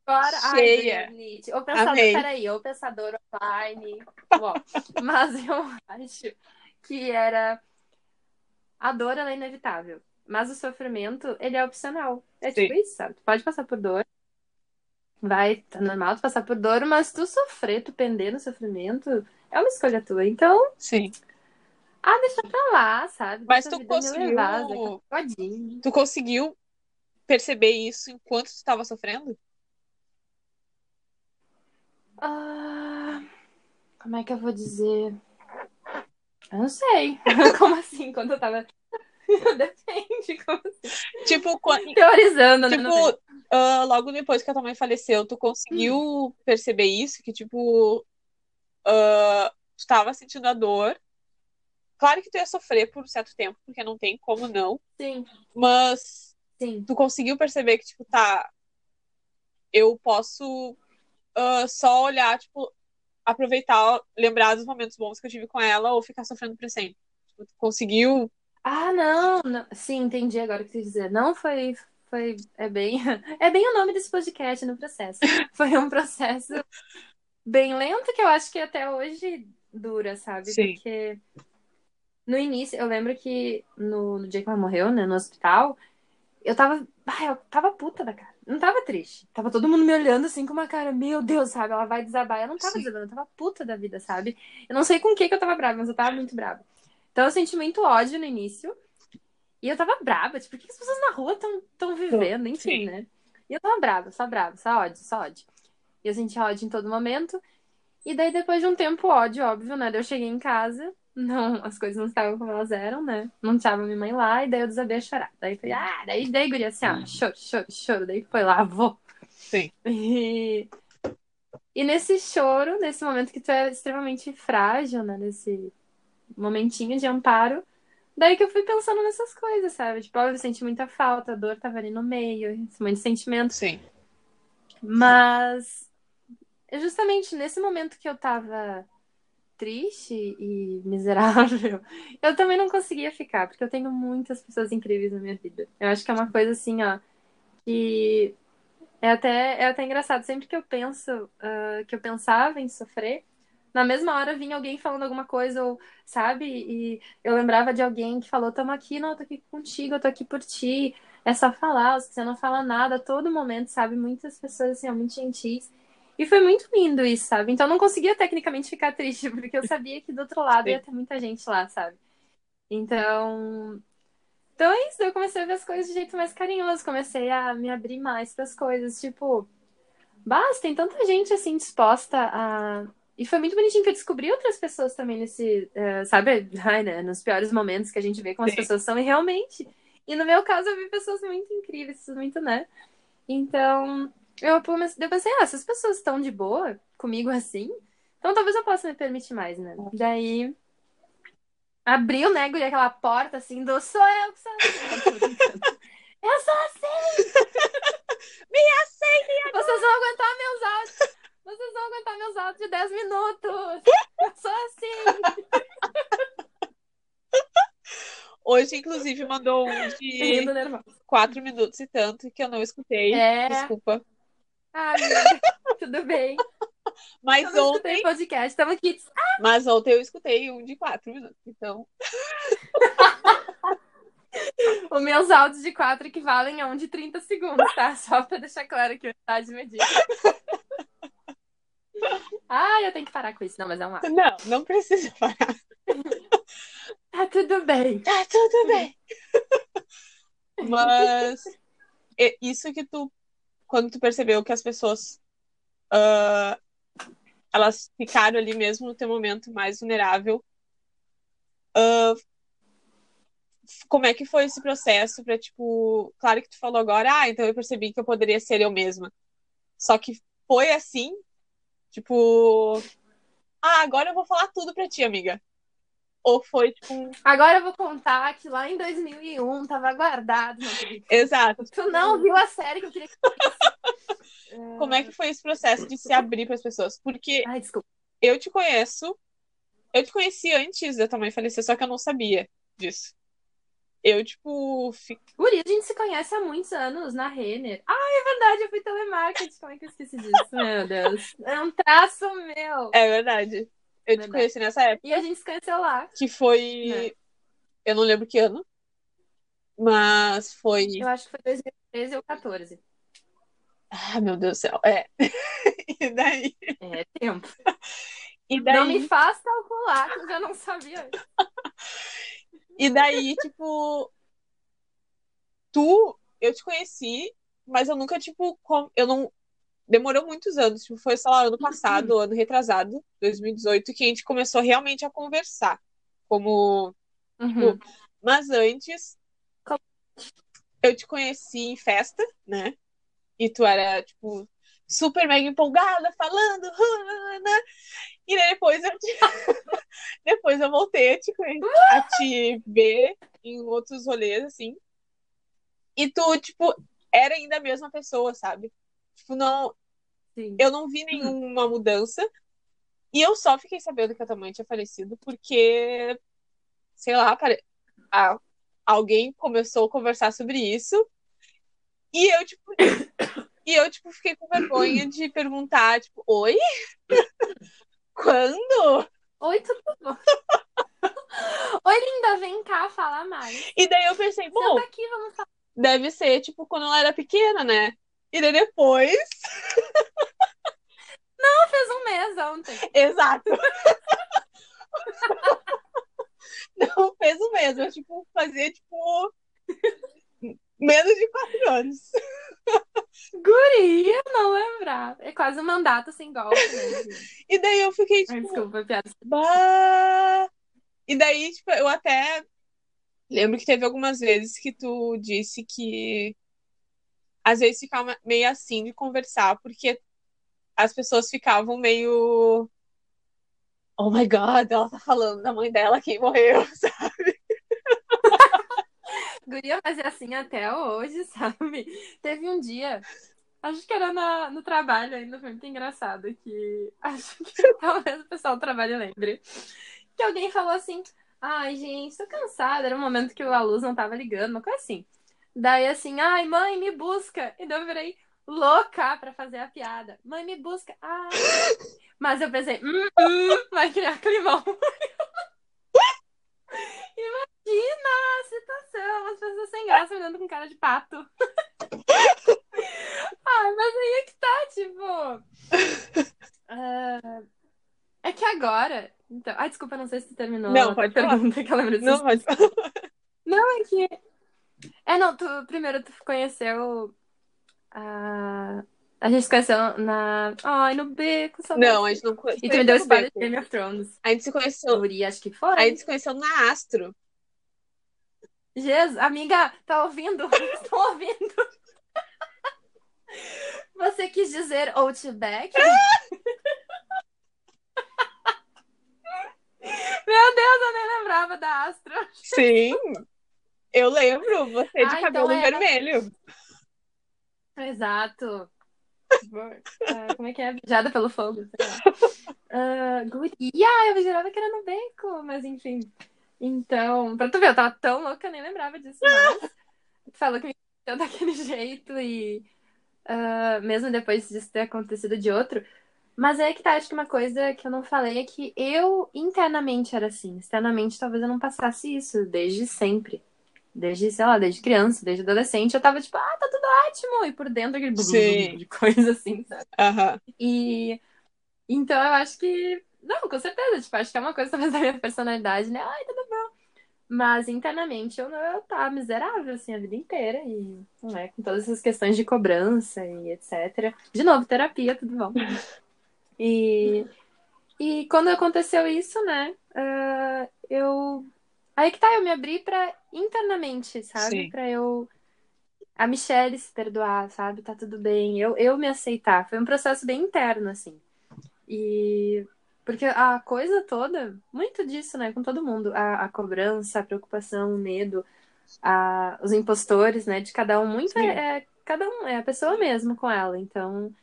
agora, ai, Cheia. Guria, Nietzsche. O pensador, Amei. peraí, o pensador online. Bom, (laughs) mas eu acho que era. A dor, ela é inevitável. Mas o sofrimento, ele é opcional. É tipo Sim. isso, sabe? Tu pode passar por dor. Vai, tá normal tu passar por dor, mas tu sofrer, tu pender no sofrimento, é uma escolha tua. Então, Sim. Ah, deixa pra lá, sabe? Mas Deixa tu conseguiu- Pagodinho. Tu conseguiu perceber isso enquanto tu estava sofrendo? Ah, como é que eu vou dizer? Eu não sei. (laughs) Como assim? Quando eu tava. (laughs) Depende, como assim? Tipo, quando, Teorizando, né? Tipo ah, logo depois que a tua mãe faleceu, tu conseguiu perceber isso? Que, tipo, ah, tu tava sentindo a dor. Claro que tu ia sofrer por um certo tempo, porque não tem como não. Sim, Mas sim. tu conseguiu perceber que, tipo, tá, eu posso ah, só olhar, tipo, aproveitar, lembrar dos momentos bons que eu tive com ela ou ficar sofrendo pra sempre. Tipo, tu conseguiu. Ah, não, não. Sim, entendi agora o que você quis dizer. Não foi, foi, é bem, (laughs) é bem o nome desse podcast no processo. (laughs) Foi um processo bem lento que eu acho que até hoje dura, sabe? Sim. Porque no início, eu lembro que no, no dia que ela morreu, né, no hospital, eu tava, ah, eu tava puta da cara. Não tava triste. Tava todo mundo me olhando assim com uma cara, meu Deus, sabe? Ela vai desabar. Eu não tava Sim. desabando, eu tava puta da vida, sabe? Eu não sei com o que que eu tava brava, mas eu tava muito brava. Então eu senti muito ódio no início. E eu tava brava, tipo, por que as pessoas na rua tão, tão vivendo, enfim, Sim. né? E eu tava brava, só brava, só ódio, só ódio. E eu sentia ódio em todo momento. E daí, depois de um tempo, ódio, óbvio, né? Daí eu cheguei em casa, não, as coisas não estavam como elas eram, né? Não tava minha mãe lá, e daí eu desabei a chorar. Daí foi, ah, daí, daí, guria, assim, ó, choro, choro, choro. Daí foi lá, vou. Sim. E, e nesse choro, nesse momento que tu é extremamente frágil, né? Nesse momentinho de amparo, daí que eu fui pensando nessas coisas, sabe? Tipo, ó, eu senti muita falta, a dor tava ali no meio, esse monte de sentimento. Sim. Mas justamente nesse momento que eu tava triste e miserável, (laughs) eu também não conseguia ficar, porque eu tenho muitas pessoas incríveis na minha vida. Eu acho que é uma coisa assim, ó, que é até, é até engraçado. Sempre que eu penso, ah, que eu pensava em sofrer, na mesma hora vinha alguém falando alguma coisa, ou, sabe? E eu lembrava de alguém que falou, tamo aqui, não, eu tô aqui contigo, eu tô aqui por ti. É só falar, você não fala nada a todo momento, sabe? Muitas pessoas, assim, ó, muito gentis. E foi muito lindo isso, sabe? Então eu não conseguia tecnicamente ficar triste, (laughs) porque eu sabia que do outro lado ia ter muita gente lá, sabe? Então. Então é isso, eu comecei a ver as coisas de jeito mais carinhoso, comecei a me abrir mais para as coisas, tipo, basta, tem tanta gente assim disposta a. E foi muito bonitinho que eu descobri outras pessoas também nesse, eh, sabe, ai, né, nos piores momentos que a gente vê como as Sim. pessoas são, e realmente. E no meu caso eu vi pessoas muito incríveis, muito, né? Então, eu comecei, eu pensei, ah, se as pessoas estão de boa comigo assim, então talvez eu possa me permitir mais, né? Daí Abriu, né, Guria, aquela porta assim do sou eu que sou assim. (laughs) Eu sou assim! (laughs) Me aceite! Vocês vão aguentar meus áudios. Vocês vão aguentar meus áudios de 10 minutos. (laughs) Eu sou assim. Hoje, inclusive, mandou um de Rindo nervosa. quatro minutos e tanto que eu não escutei. É. Desculpa. Ai, amiga, (laughs) tudo bem. Mas Eu ontem, podcast. Estamos aqui. mas ontem eu escutei um de quatro minutos. Então, (laughs) Os meus áudios de 4 equivalem a um de 30 segundos, tá? Só pra deixar claro que tá de medida. (laughs) Ah, eu tenho que parar com isso. Não, mas é um ato. não, não precisa parar. Tá tudo bem. Tá tudo bem. Mas isso que tu, quando tu percebeu que as pessoas ah, elas ficaram ali mesmo no teu momento mais vulnerável, ah, como é que foi esse processo pra, tipo, claro que tu falou agora, ah, então eu percebi que eu poderia ser eu mesma. Só que foi assim, tipo, ah, agora eu vou falar tudo pra ti, amiga. Ou foi, tipo, um- Agora eu vou contar que lá em 2001 tava guardado. Exato. tu não viu a série que eu queria que. (laughs) Como é que foi esse processo de se abrir para as pessoas? Porque Ai, desculpa. eu te conheço, eu te conheci antes da tua mãe falecer, só que eu não sabia disso. Eu, tipo, fi- Guri, a gente se conhece há muitos anos na Renner. Ai, é verdade, eu fui telemarketing. Como é que eu esqueci disso? Meu Deus. É um traço meu. é verdade. Eu te conheci nessa época, E a gente se lá. que foi. Né. Eu não lembro que ano, mas foi. Eu acho que foi 2013 ou 14. Ah, meu Deus do céu. É. (laughs) E daí? É tempo. (laughs) E Não me daí, faz calcular, que eu já não sabia. (laughs) e daí, tipo, tu, eu te conheci, mas eu nunca, tipo, com- eu não. Demorou muitos anos, tipo, foi, sei lá, ano passado, ano retrasado, 2018, que a gente começou realmente a conversar. Como. Uhum. Mas antes, eu te conheci em festa, né? E tu era, tipo, super mega empolgada, falando. E depois eu te... (laughs) depois eu voltei a te, a te ver em outros rolês, assim. E tu, tipo, era ainda a mesma pessoa, sabe? Tipo, não, Sim. eu não vi nenhuma mudança. E eu só fiquei sabendo que a tua mãe tinha falecido porque, sei lá, pare... alguém começou a conversar sobre isso. E eu, tipo, (coughs) e eu, tipo, fiquei com vergonha de perguntar, tipo, oi? (laughs) Quando? Oi, tudo bom? (laughs) Oi, linda, vem cá falar mais. E daí eu pensei, bom, aqui, deve ser, tipo, quando ela era pequena, né? E daí depois, (laughs) Fez um mês ontem. exato. (laughs) Não fez o mesmo, eu, tipo, fazia, tipo, menos de quatro anos. (laughs) Guria, não lembrar. É quase um mandato sem golpe, né? E daí eu fiquei, Ai, tipo, desculpa, piada. bah... E daí, tipo, eu até lembro que teve algumas vezes que tu disse que às vezes ficava meio assim de conversar, porque as pessoas ficavam meio. Oh my God, ela tá falando da mãe dela quem morreu, (laughs) sabe? (laughs) Guria, mas é assim até hoje, sabe? Teve um dia, acho que era na, no trabalho ainda, foi muito engraçado, que (laughs) acho que talvez o pessoal do trabalho lembre, que alguém falou assim, ai, gente, tô cansada, era um momento que a luz não tava ligando, uma coisa assim. Daí assim, ai, mãe, me busca. E daí eu virei louca pra fazer a piada. Mãe, me busca. Ah. Mas eu pensei, hum, hum, vai criar climão. (laughs) Imagina a situação, as pessoas sem graça me olhando com cara de pato. (laughs) Ai, mas aí é que tá, tipo. ah, é que agora. Então, ai, desculpa, não sei se tu terminou Não, pode falar. pergunta que lembro disso. Não, pode falar. Não, é que. É, não, tu primeiro tu conheceu. A... A gente se conheceu na. Ai, no beco, saudade. Não, a gente não conheceu. E tu me deu spoiler de. Game of Thrones. A gente se conheceu. Guri, acho que foi. A gente se conheceu na Astro. Jesus, amiga, tá ouvindo? (laughs) Estão ouvindo? Você quis dizer Outback? (laughs) Meu Deus, eu nem lembrava da Astra. Sim, eu lembro, você de Ah, cabelo então era- vermelho. Exato. Ah, como é que é? Beijada pelo fogo. lá. Ah, guria, eu jurava que era no beco, mas enfim. Então, pra tu ver, eu tava tão louca, eu nem lembrava disso mais. Tu (laughs) falou que me deu daquele jeito e ah, mesmo depois disso ter acontecido de outro. Mas é que tá, acho que uma coisa que eu não falei é que eu internamente era assim. Externamente talvez eu não passasse isso desde sempre. Desde, sei lá, desde criança, desde adolescente, eu tava tipo, ah, tá tudo ótimo. E por dentro aquele Sim. de coisa assim, sabe? Aham. E então eu acho que. Não, com certeza, tipo, acho que é uma coisa talvez (laughs) da minha personalidade, né? Ai, tudo bom. Mas internamente eu, eu tava miserável, assim, a vida inteira. E, não é, com todas essas questões de cobrança e etc. De novo, terapia, tudo bom. E, e quando aconteceu isso, né? ah, eu. Aí que tá, eu me abri pra internamente, sabe? Pra eu. A Michelle se perdoar, sabe? Tá tudo bem. Eu, eu me aceitar. Foi um processo bem interno, assim. E. Porque a coisa toda, muito disso, né? Com todo mundo. A, a cobrança, a preocupação, o medo, a, os impostores, né? De cada um. Muito é, é. Cada um é a pessoa mesmo com ela. Então.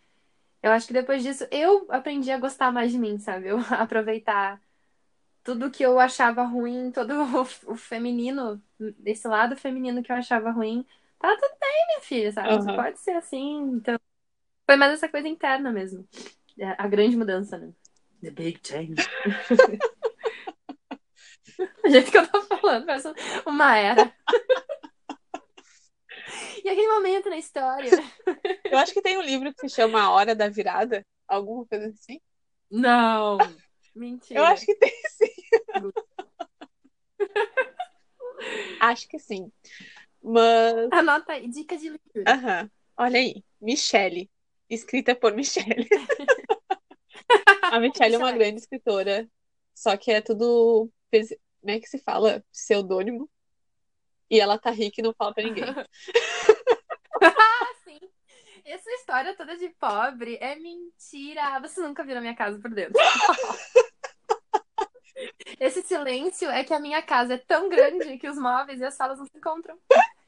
Eu acho que depois disso eu aprendi a gostar mais de mim, sabe? Eu (laughs) aproveitar tudo que eu achava ruim, todo (laughs) o, o feminino, esse lado feminino que eu achava ruim. Tá tudo bem, minha filha, sabe? Aham. Pode ser assim. Então, foi mais essa coisa interna mesmo. É, A grande mudança, né? The big change. (laughs) O jeito que eu tô falando, parece uma era. E aquele momento na história. Eu acho que tem um livro que se chama A Hora da Virada, alguma coisa assim. Não! Mentira. Eu acho que tem sim. (laughs) acho que sim. Mas, Anota aí, dica de leitura. Olha aí, Michele, escrita por Michele. (laughs) A Michele é uma grande escritora, só que é tudo, como é que se fala? Pseudônimo. E ela tá rica e não fala pra ninguém. (laughs) Ah. Essa história toda de pobre é mentira. Você nunca viu a minha casa por dentro. (laughs) Esse silêncio é que a minha casa é tão grande que os móveis e as salas não se encontram.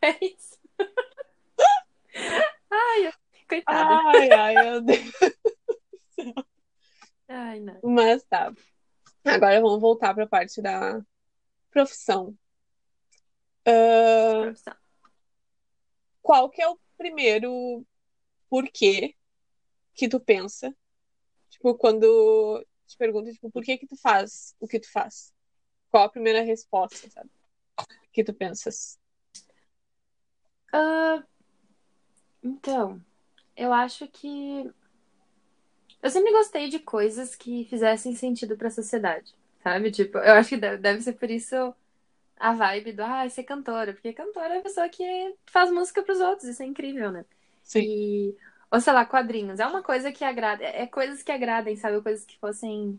É isso. (laughs) Ai, coitada. Ai, ai, meu Deus. Ai, não. Mas tá. Agora vamos voltar pra parte da profissão. Ah, Profissão. qual que é o primeiro porquê que tu pensa? Tipo, quando te pergunta, tipo, por que que tu faz o que tu faz? Qual a primeira resposta, sabe? Que tu pensas? Ah, então, eu acho que eu sempre gostei de coisas que fizessem sentido pra sociedade, sabe? Tipo, eu acho que deve, ser por isso a vibe do, ah, ser cantora, porque cantora é a pessoa que faz música pros outros, isso é incrível, né? Sim. E, ou sei lá, quadrinhos, é uma coisa que agrada, é é coisas que agradem, sabe? Coisas que fossem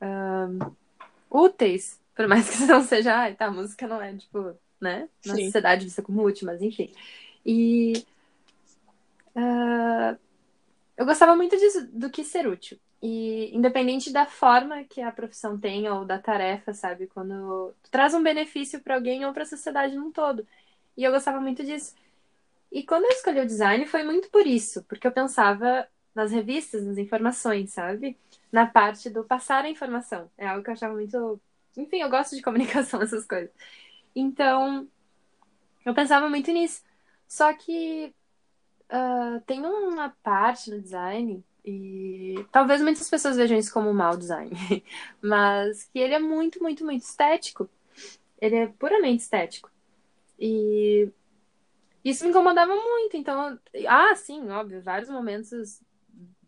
ahn, úteis, por mais que (laughs) não seja, ai, tá, a música não é, tipo, né? Na Sim. sociedade vista como útil, mas enfim. E ah, eu gostava muito disso, do que ser útil. E independente da forma que a profissão tem ou da tarefa, sabe? Quando tu traz um benefício pra alguém ou pra sociedade num todo. E eu gostava muito disso. E quando eu escolhi o design foi muito por isso, porque eu pensava nas revistas, nas informações, sabe? Na parte do passar a informação. É algo que eu achava muito. Enfim, eu gosto de (laughs) comunicação, essas coisas. Então, eu pensava muito nisso. Só que ah, tem uma parte no design, e talvez muitas pessoas vejam isso como um mau design, (laughs) mas que ele é muito, muito, muito estético. Ele é puramente estético. E isso me incomodava muito. Então, ah, sim, óbvio, vários momentos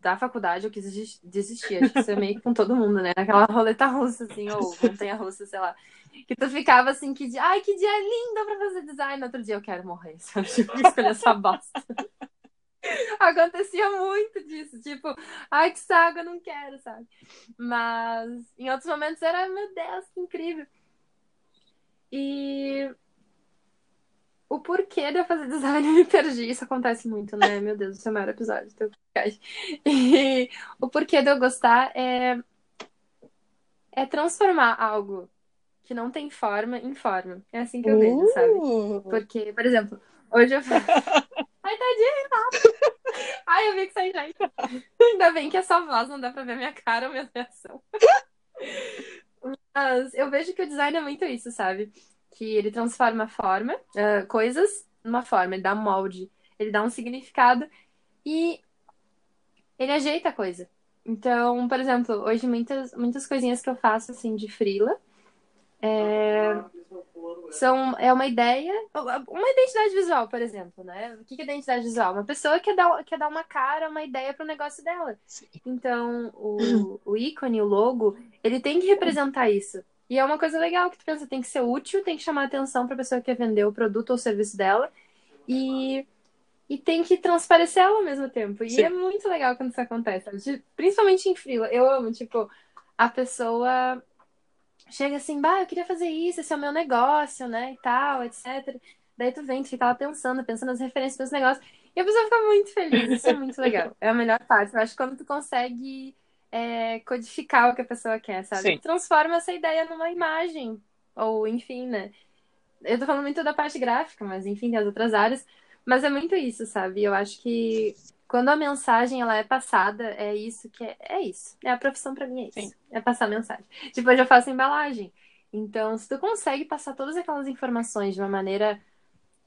da faculdade eu quis desi- desistir. Acho que isso é meio que com todo mundo, né? Naquela roleta russa, assim, ou (laughs) montanha russa, sei lá. Que tu ficava assim, que dia, ai, que dia lindo pra fazer design. No outro dia eu quero morrer, (laughs) sabe? Tipo, escolher essa bosta. (laughs) Acontecia muito disso, tipo, ai, que saco, eu não quero, sabe? Mas em outros momentos era, meu Deus, que incrível. E o porquê de eu fazer design (laughs) eu me perdi. Isso acontece muito, né? Meu Deus, esse é o maior episódio do podcast. (laughs) E o porquê de eu gostar é, é transformar algo que não tem forma em forma. É assim que eu vejo, sabe? Uh. Porque, por exemplo, hoje eu (laughs) Ai, tadinha, Renata. Ai, eu vi que sai gente. Ainda bem que é só voz, não dá pra ver minha cara ou minha reação. Mas eu vejo que o design é muito isso, sabe? Que ele transforma forma, uh, coisas numa forma, ele dá um molde, ele dá um significado e ele ajeita a coisa. Então, por exemplo, hoje muitas, muitas coisinhas que eu faço assim de frila é, são, é uma ideia, uma identidade visual, por exemplo, né? O que é identidade visual? Uma pessoa quer dar, quer dar uma cara, uma ideia para o negócio dela. Sim. Então, o, (clears throat) o ícone, o logo, ele tem que representar isso. E é uma coisa legal que tu pensa, tem que ser útil, tem que chamar atenção para a pessoa que quer vender o produto ou o serviço dela. E e tem que transparecer ela ao mesmo tempo. E Sim. é muito legal quando isso acontece, principalmente em frila. Eu amo, tipo, a pessoa chega assim, bah, eu queria fazer isso, esse é o meu negócio, né, e tal, etc. Daí tu vem, tu fica lá pensando, pensando nas referências dos negócios. E a pessoa fica muito feliz, isso é muito legal. (laughs) É a melhor parte. Eu acho que quando tu consegue é, codificar o que a pessoa quer, sabe? Sim. Transforma essa ideia numa imagem. Ou, enfim, né? Eu tô falando muito da parte gráfica, mas enfim, tem as outras áreas. Mas é muito isso, sabe? Eu acho que quando a mensagem ela é passada, é isso que é, é isso. É a profissão para mim é isso. Sim. É passar mensagem. Tipo, eu faço embalagem. Então, se tu consegue passar todas aquelas informações de uma maneira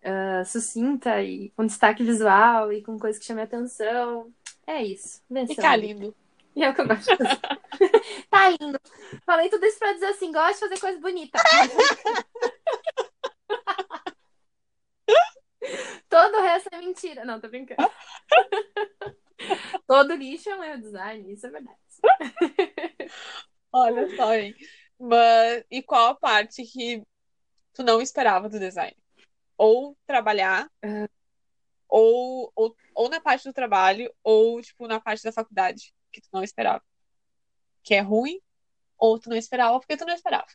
uh, sucinta e com destaque visual e com coisa que chame atenção, é isso. Venceu. Fica lindo. E é o que eu gosto de fazer. (laughs) tá lindo. Falei tudo isso pra dizer assim, gosto de fazer coisa bonita. (laughs) Todo o resto é mentira. Não, tô brincando. (laughs) Todo lixo é um erro design, isso é verdade. Olha só, hein? Mas, e qual a parte que tu não esperava do design? Ou trabalhar, uh... ou, ou, ou na parte do trabalho, ou tipo na parte da faculdade, que tu não esperava. Que é ruim, ou tu não esperava porque tu não esperava.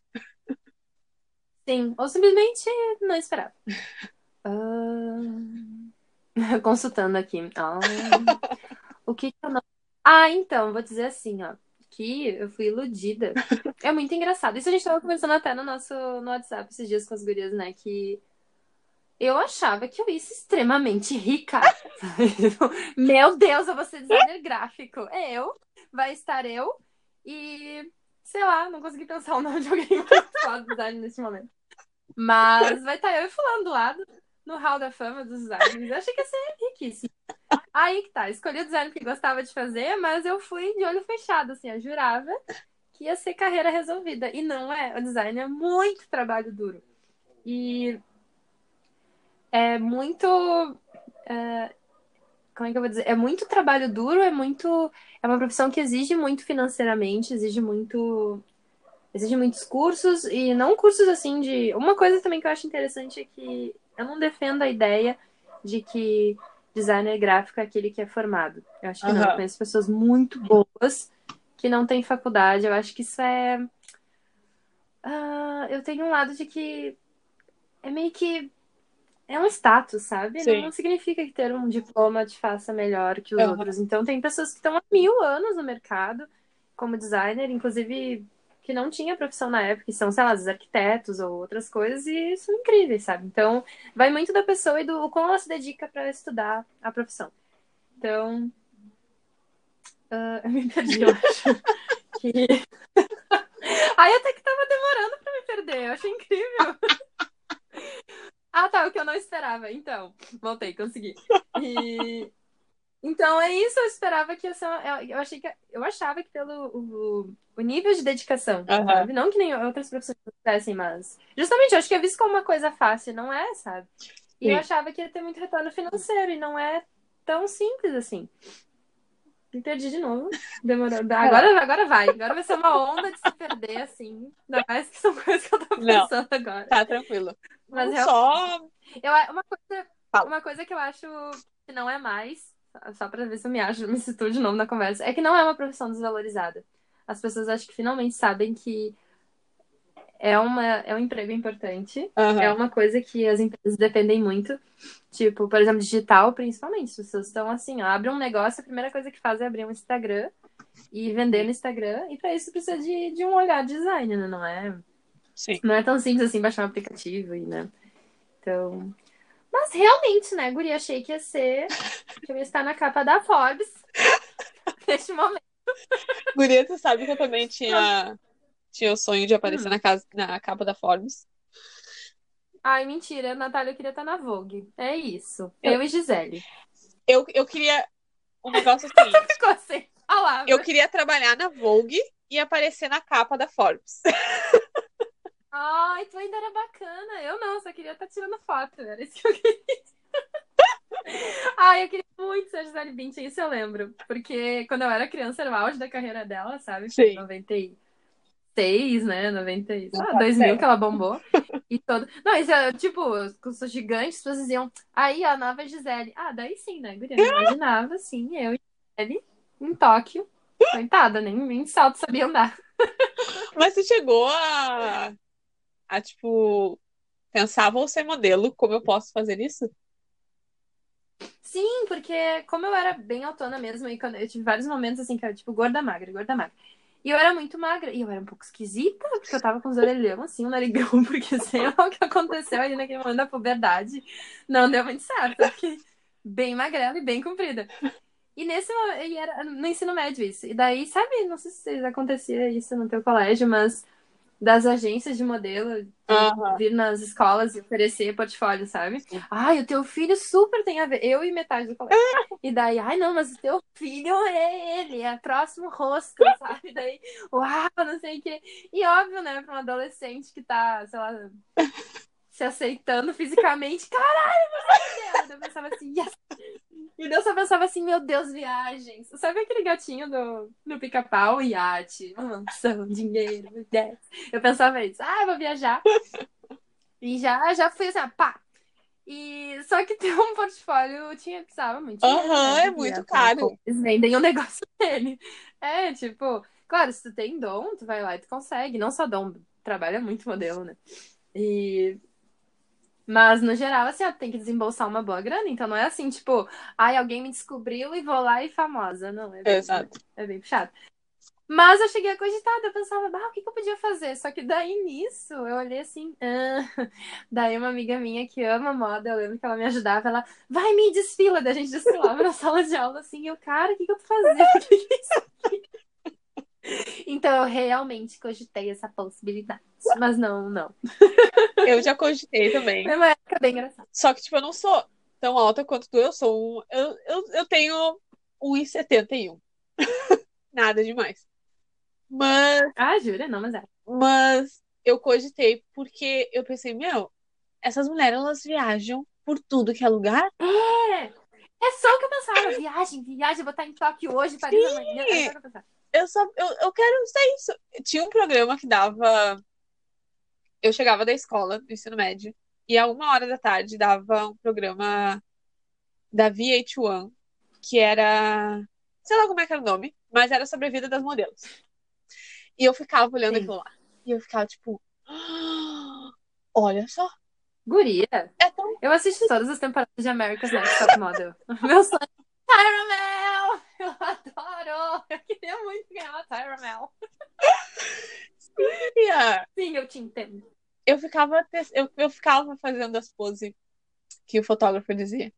Sim, ou simplesmente não esperava. Uh... (laughs) (laughs) Consultando aqui. Ah, o que, que eu não. Ah, então, vou dizer assim, ó. Que eu fui iludida. (laughs) É muito engraçado. Isso a gente tava conversando até no nosso no WhatsApp esses dias com as gurias, né? Que eu achava que eu ia ser extremamente rica. (laughs) Meu Deus, eu vou ser designer gráfico. Eu, vai estar eu e, sei lá, não consegui pensar o nome de alguém que fala design nesse momento. Mas vai estar eu e fulano do lado no Hall da Fama dos designers. Eu achei que ia ser riquíssimo. Aí que tá, escolhi o design que gostava de fazer, mas eu fui de olho fechado, assim, eu jurava que ia ser carreira resolvida. E não é. O design é muito trabalho duro. E é muito. É... Como é que eu vou dizer? É muito trabalho duro, é muito. É uma profissão que exige muito financeiramente, exige muito. Exige muitos cursos, e não cursos assim de. Uma coisa também que eu acho interessante é que eu não defendo a ideia de que designer gráfico é aquele que é formado. Eu acho que uhum. não. Eu conheço pessoas muito boas que não têm faculdade. Eu acho que isso é. Uh, eu tenho um lado de que é meio que. É um status, sabe? Não, não, significa que ter um diploma te faça melhor que os uhum. outros. Então, tem pessoas que estão há mil anos no mercado como designer, inclusive que não tinha profissão na época, que são, sei lá, os arquitetos ou outras coisas, e são incríveis, sabe? Então, vai muito da pessoa e do como ela se dedica para estudar a profissão. Então, uh, (laughs) eu me perdi, eu acho. que... (laughs) Aí até que tava demorando para me perder, eu achei incrível. (laughs) ah, tá, o que eu não esperava. Então, voltei, consegui. E então é isso, eu esperava que essa. Eu, achei que. Eu achava que pelo o, o nível de dedicação, uhum. sabe? Não que nem outras profissões acontecem, mas. Justamente, eu acho que é visto como uma coisa fácil, não é, sabe? E Sim. eu achava que ia ter muito retorno financeiro, e não é tão simples assim. Me perdi de novo. Demorou. (laughs) Agora, agora vai. Agora vai ser uma onda de se perder, assim. Ainda mais que são coisas que eu tô pensando não, agora. Tá tranquilo. Mas eu, só. Eu, uma, coisa, uma coisa que eu acho que não é mais só pra ver se eu me acho, (laughs) me situo de novo na conversa, é que não é uma profissão desvalorizada. As pessoas acho que finalmente sabem que é, uma, é um emprego importante, uhum. é uma coisa que as empresas dependem muito. Tipo, por exemplo, digital, principalmente. As pessoas estão assim, ó, abre um negócio, a primeira coisa que faz é abrir um Instagram e vender no Instagram, e para isso precisa de, de um olhar de design, né? não é? Sim. Não é tão simples assim baixar um aplicativo e, né? Então. Mas realmente, né, Guri, achei que ia ser. (laughs) que eu ia estar na capa da Forbes (laughs) neste momento. Guria, tu sabe que eu também tinha, tinha o sonho de aparecer Hum. na, casa, na capa da Forbes. Ai, mentira, Natália, eu queria estar na Vogue. É isso. Eu- Eu, e Gisele. Eu, eu queria um negócio assim. (laughs) Ficou sem palavras. Eu queria trabalhar na Vogue e aparecer na capa da Forbes. Ai, tu ainda era bacana. Eu não, só queria estar tirando foto. Era isso que eu queria. (laughs) Ai, eu queria muito ser a Gisele Bündchen, isso eu lembro. Porque quando eu era criança era o auge da carreira dela, sabe? Sim. 96, né? 90, sei lá, Não, 2000 é. que ela bombou. E todo... Não, isso é tipo, os sou gigantes, as pessoas diziam, aí a nova Gisele. Ah, daí sim, né, guria? Eu imaginava, sim, eu e Gisele em Tóquio. Coitada, nem, nem salto sabia andar. Mas tu chegou a, a tipo, pensar, vou ser modelo, como eu posso fazer isso? Sim, porque como eu era bem autona mesmo, e eu tive vários momentos assim, que era tipo gorda magra, gorda magra. E eu era muito magra, e eu era um pouco esquisita, porque eu tava com os orelhão, assim, um narigão, (laughs) porque sei lá o que aconteceu ali naquele momento da puberdade. Não deu muito certo, eu fiquei bem magrela e bem comprida. E nesse momento, e era no ensino médio isso. E daí, sabe, não sei se acontecia isso no teu colégio, mas das agências de modelo de Aham. vir nas escolas e oferecer portfólio, sabe? Ai, o teu filho super tem a ver. Eu e metade do colégio. E daí, ai, não, mas o teu filho é ele, é próximo rosto, (laughs) sabe? Daí, uau, não sei o quê. E óbvio, né, pra um adolescente que tá, sei lá, se aceitando fisicamente, caralho, você é Eu pensava assim, yes! E eu só pensava assim, meu Deus, viagens. Sabe aquele gatinho do, do pica-pau? Iate, mansão, dinheiro, ideias. Eu pensava isso, ah, eu vou viajar. E já, já fui assim, ah, pá. E só que (laughs) ter um portfólio tinha, precisava muito Aham, né? é muito caro. Eles vendem o negócio (laughs) dele. É, tipo, claro, se tu tem dom, tu vai lá e tu consegue. Não só dom, trabalha muito modelo, né? E... Mas, no geral, assim, ó, tem que desembolsar uma boa grana. Então, não é assim, tipo, ai, alguém me descobriu e vou lá e famosa. Não, é bem, Exato. é bem puxado. Mas eu cheguei a cogitar, eu pensava, bah, o que, que eu podia fazer? Só que daí nisso, eu olhei assim, ah. (laughs) daí uma amiga minha que ama moda, eu lembro que ela me ajudava, ela, vai, me desfila, daí a gente desfilava (laughs) na sala de aula, assim, e eu, cara, o que, que eu tô fazendo? (laughs) O que que é isso aqui? (laughs) Então eu realmente cogitei essa possibilidade. Mas não, não. Eu já cogitei também. Foi uma época bem engraçada. Só que, tipo, eu não sou tão alta quanto tu. Eu sou um. Eu, eu, eu tenho 1,71. (laughs) Nada demais. Mas, Ah, jura? Não, mas é. mas eu cogitei porque eu pensei, meu, essas mulheres elas viajam por tudo que é lugar. É! É só o que eu pensava. Viagem, viagem, vou estar em Tóquio hoje, Paris amanhã. É só o que eu pensava. Eu só eu, eu quero ser isso. Tinha um programa que dava. Eu chegava da escola, do ensino médio, e a uma hora da tarde dava um programa da VH1, que era. Sei lá como é que era o nome, mas era sobre a vida das modelos. E eu ficava olhando Sim. aquilo lá. E eu ficava tipo. "Ah, Olha só. Guria. É tão. Eu assisti todas as temporadas de America's Next Top Model. (laughs) Meu sonho. Tyra (laughs) Mel! (laughs) Eu queria muito ganhar uma Tyra Mel. Sim, eu te entendo. Eu ficava, eu, eu ficava fazendo as poses que o fotógrafo dizia.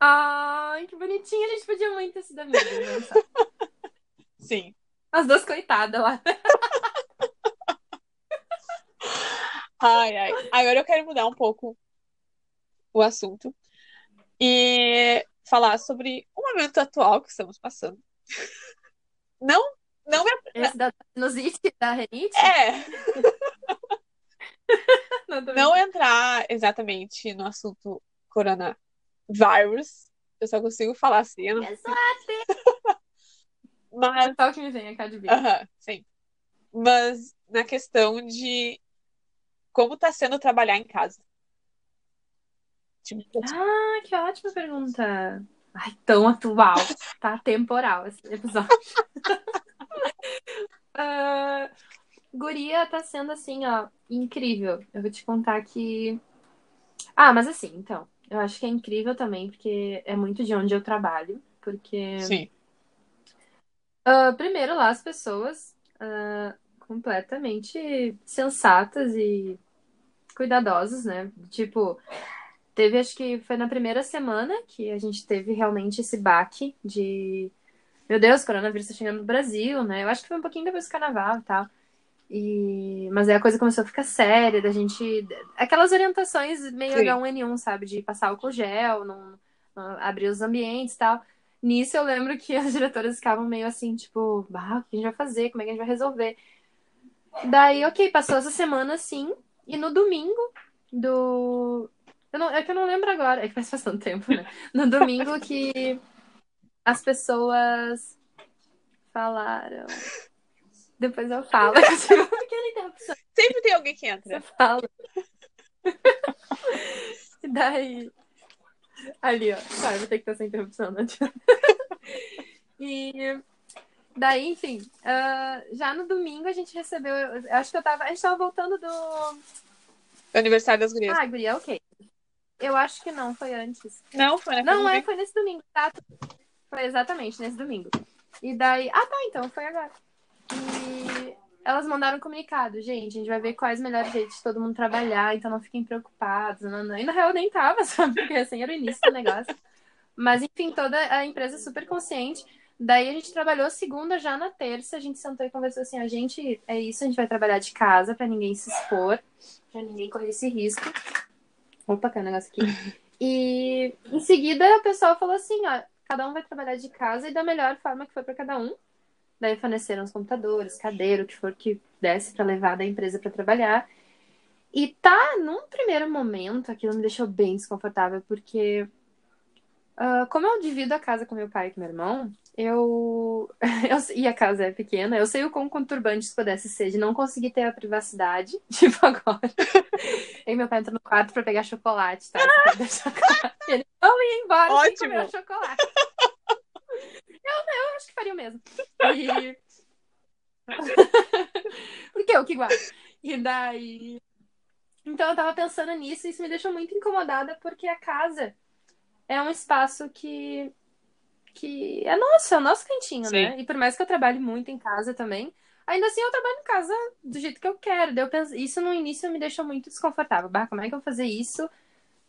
Ai, que bonitinha. A gente podia muito esse da amiga, não sabe? (laughs) Sim. As duas coitadas lá. (laughs) Ai, ai. Agora eu quero mudar um pouco o assunto e falar sobre o momento atual que estamos passando. Não, não é. Esse da sinusite, da renite. É, (laughs) Não, entrar exatamente no assunto coronavírus. Eu só consigo falar assim. eu não- (laughs) É Mas, só o que me vem a bico. aham, sim. Mas na questão de como tá sendo trabalhar em casa. Tipo, Ah, que ótima pergunta. Ai, tão atual. Tá temporal esse episódio. (laughs) Ah, guria tá sendo assim, ó, incrível. Eu vou te contar que. Ah, mas assim, então. Eu acho que é incrível também, porque é muito de onde eu trabalho. Porque, sim. ah, primeiro, lá as pessoas, ah, completamente sensatas e cuidadosas, né? Tipo, teve, acho que foi na primeira semana que a gente teve realmente esse baque de. Meu Deus, o coronavírus tá chegando no Brasil, né? Eu acho que foi um pouquinho depois do carnaval e tal. E... Mas aí a coisa começou a ficar séria, da gente. Aquelas orientações meio Sim. H1N1, sabe? De passar álcool gel, não, não abrir os ambientes e tal. Nisso eu lembro que as diretoras ficavam meio assim, tipo, bah, o que a gente vai fazer? Como é que a gente vai resolver? Daí, ok, passou essa semana assim, e no domingo do. Eu não, é que eu não lembro agora, é que faz tanto tempo, né? No domingo que as pessoas falaram. Depois eu falo. (laughs) Eu. Sempre tem alguém que Você entra. fala. E daí. Ali, ó. Eu vou ter que ter essa interrupção, né? E daí, enfim, ah, já no domingo a gente recebeu. eu Acho que eu tava. A gente tava voltando do. Aniversário das gurias. Ah, guria, ok. Eu acho que não, foi antes. Não, foi na Não, é, foi nesse domingo, tá? Foi exatamente nesse domingo. E daí. Ah, tá, então, foi agora. E elas mandaram um comunicado, gente, a gente vai ver quais melhores jeitos de todo mundo trabalhar, então não fiquem preocupados. Não, não. E na real eu nem tava, (laughs) sabe? Porque assim era o início do negócio. Mas enfim, toda a empresa super consciente. Daí a gente trabalhou segunda, já na terça, a gente sentou e conversou assim, a gente, é isso, a gente vai trabalhar de casa pra ninguém se expor, pra ninguém correr esse risco. Opa, caiu um negócio aqui. E em seguida o pessoal falou assim, ó, cada um vai trabalhar de casa e da melhor forma que for pra cada um. Daí forneceram os computadores, cadeira, o que for que desse pra levar da empresa pra trabalhar. E tá, num primeiro momento, aquilo me deixou bem desconfortável, porque ah, como eu divido a casa com meu pai e com meu irmão, eu, (laughs) eu e a casa é pequena, eu sei o quão conturbante isso pudesse ser de não conseguir ter a privacidade, (laughs) tipo agora. E meu pai entra no quarto pra pegar chocolate, tá? Chocolate. E ele não ia embora sem Ótimo. comer o chocolate. Eu, eu acho que faria o mesmo. E... (laughs) Porque eu que guardo. E daí. Então eu tava pensando nisso e isso me deixou muito incomodada porque a casa é um espaço que que é nosso, é o nosso cantinho, Sim. né? E por mais que eu trabalhe muito em casa também, ainda assim eu trabalho em casa do jeito que eu quero. Eu penso, isso no início me deixou muito desconfortável. Bah, como é que eu vou fazer isso?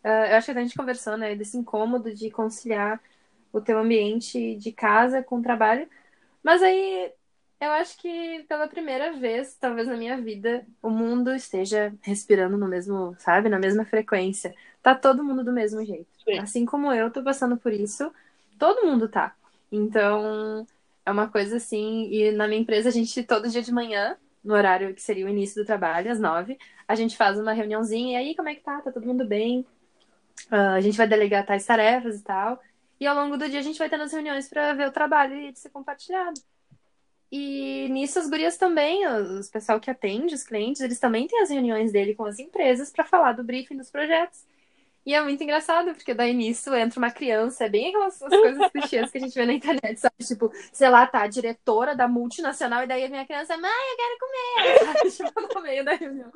Ah, eu acho que a gente conversou, né, desse incômodo de conciliar o teu ambiente de casa com o trabalho. Mas aí eu acho que pela primeira vez, talvez na minha vida, o mundo esteja respirando no mesmo, sabe, na mesma frequência. Tá todo mundo do mesmo jeito. Sim. Assim como eu tô passando por isso, todo mundo tá. Então, é uma coisa assim, e na minha empresa a gente todo dia de manhã, no horário que seria o início do trabalho, às nove, a gente faz uma reuniãozinha, e aí, como é que tá? Tá todo mundo bem? Ah, a gente vai delegar tais tarefas e tal. E ao longo do dia a gente vai tendo as reuniões para ver o trabalho e ser compartilhado. E nisso as gurias também, os pessoal que atende os clientes, eles também têm as reuniões dele com as empresas para falar do briefing dos projetos. E é muito engraçado, porque daí nisso entra uma criança, é bem aquelas as coisas clichês que a gente vê na internet, sabe? Tipo, sei lá, tá diretora da multinacional, e daí a minha criança, mãe, eu quero comer! (laughs) Tipo, no meio da reunião.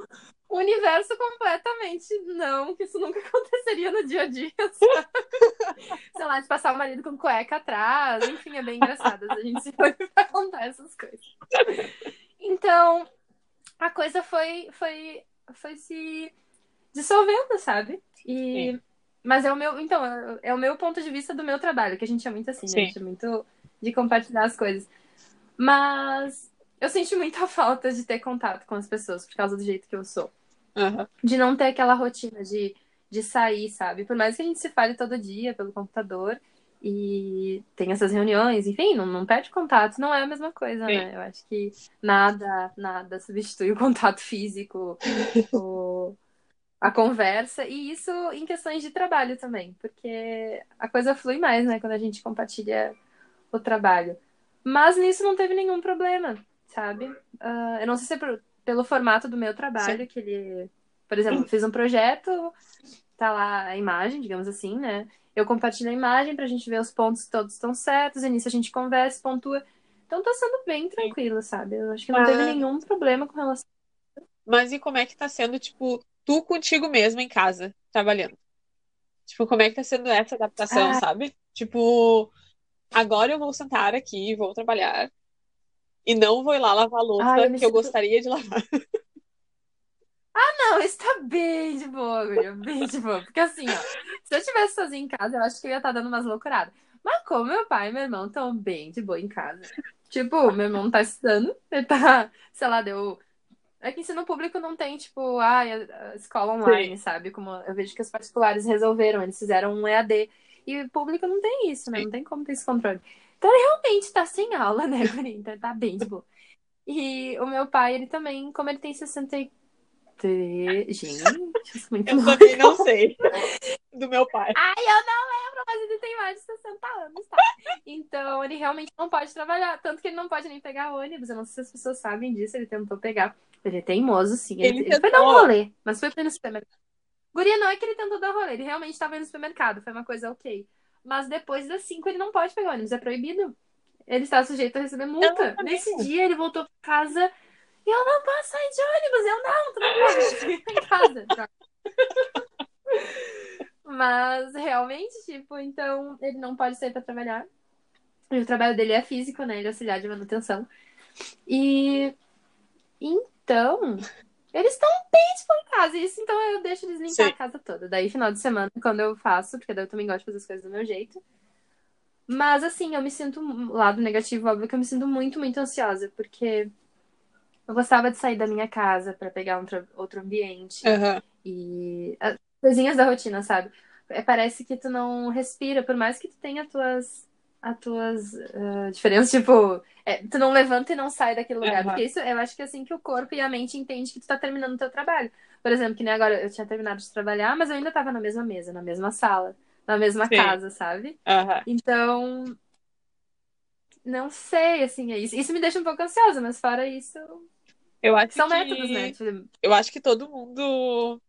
O universo completamente não, que isso nunca (laughs) aconteceria no dia a dia, (laughs) sabe? Sei lá, de passar o marido com cueca atrás, enfim, é bem engraçado. A gente se foi pra contar essas coisas. Então, a coisa foi, foi, foi se dissolvendo, sabe? E... Sim. Mas é o meu, então, é o meu ponto de vista do meu trabalho, que a gente é muito assim, né? A gente é muito de compartilhar as coisas. Mas eu senti muita (laughs) falta de ter contato com as pessoas por causa do jeito que eu sou. Aham. De não ter aquela rotina de, de sair, sabe? Por mais que a gente se fale todo dia pelo computador e tem essas reuniões, enfim, não, não perde contato, não é a mesma coisa, Sim. né? Eu acho que nada, nada substitui o (laughs) contato físico, o, a conversa, e isso em questões de trabalho também, porque a coisa flui mais, né, quando a gente compartilha o trabalho. Mas nisso não teve nenhum problema, sabe? Ah, eu não sei se é por- pelo formato do meu trabalho, que ele, por exemplo, fiz um projeto, tá lá a imagem, digamos assim, né? Eu compartilho a imagem pra gente ver os pontos que todos estão certos, e nisso a gente conversa, pontua. Então tá sendo bem tranquilo, sabe? Eu acho que não Mas- teve nenhum problema com relação. Mas e como é que tá sendo, tipo, tu contigo mesmo em casa, trabalhando? Tipo, como é que tá sendo essa adaptação, Ah. sabe? Tipo, agora eu vou sentar aqui, vou trabalhar. e não vou ir lá lavar a louça Ai, eu que me eu sinto- gostaria de lavar. (laughs) Não, isso tá bem de boa, guria, bem de boa. Porque assim, ó, se eu estivesse sozinha em casa, eu acho que eu ia estar dando umas loucuradas. Mas como meu pai e meu irmão estão bem de boa em casa. Tipo, meu irmão não tá estudando, ele tá, sei lá, deu. É que ensino público não tem, tipo, ah, a escola online, sabe? Como eu vejo que os particulares resolveram, eles fizeram um EAD. E o público não tem isso, né? Sim. Não tem como ter esse controle. Então ele realmente tá sem aula, né, (laughs) guria? Então tá bem de boa. E o meu pai, ele também, como ele tem 63. Gente, isso é muito Eu louco. também não sei do meu pai. Ai, eu não lembro, mas ele tem mais de 60 anos, tá? Então, ele realmente não pode trabalhar. Tanto que ele não pode nem pegar ônibus. Eu não sei se as pessoas sabem disso. Ele tentou pegar. Ele é teimoso, sim. Ele, Ele ele foi dar um rolê, mas foi pra ir no supermercado. Guria, não é que ele tentou dar rolê. Ele realmente tava indo no supermercado. Foi uma coisa ok. Mas depois das 5 ele não pode pegar ônibus. É proibido. Ele está sujeito a receber multa. Nesse dia, ele voltou pra casa. E eu não posso sair de ônibus. Eu não, tu não pode. Em casa. Tá? Mas realmente, tipo, então ele não pode sair pra trabalhar. E o trabalho dele é físico, né? Ele é auxiliar de manutenção. E então, eles estão bem. Isso então eu deixo eles limpar Sim. a casa toda. Daí, final de semana, quando eu faço, porque daí eu também gosto de fazer as coisas do meu jeito. Mas assim, eu me sinto, lado negativo, óbvio que eu me sinto muito, muito ansiosa, porque eu gostava de sair da minha casa pra pegar um tra- outro ambiente. Aham. E as coisinhas da rotina, sabe? É, parece que tu não respira, por mais que tu tenha as tuas, as tuas ah, diferenças, tipo, é, tu não levanta e não sai daquele lugar. Aham. Porque isso, eu acho que é assim que o corpo e a mente entende que tu tá terminando o teu trabalho. Por exemplo, que nem agora eu tinha terminado de trabalhar, mas eu ainda tava na mesma mesa, na mesma sala, na mesma Sim. casa, sabe? Aham. Então, não sei, assim, é isso. Isso me deixa um pouco ansiosa, mas fora isso, Eu acho são que métodos, né? Tipo, eu acho que todo mundo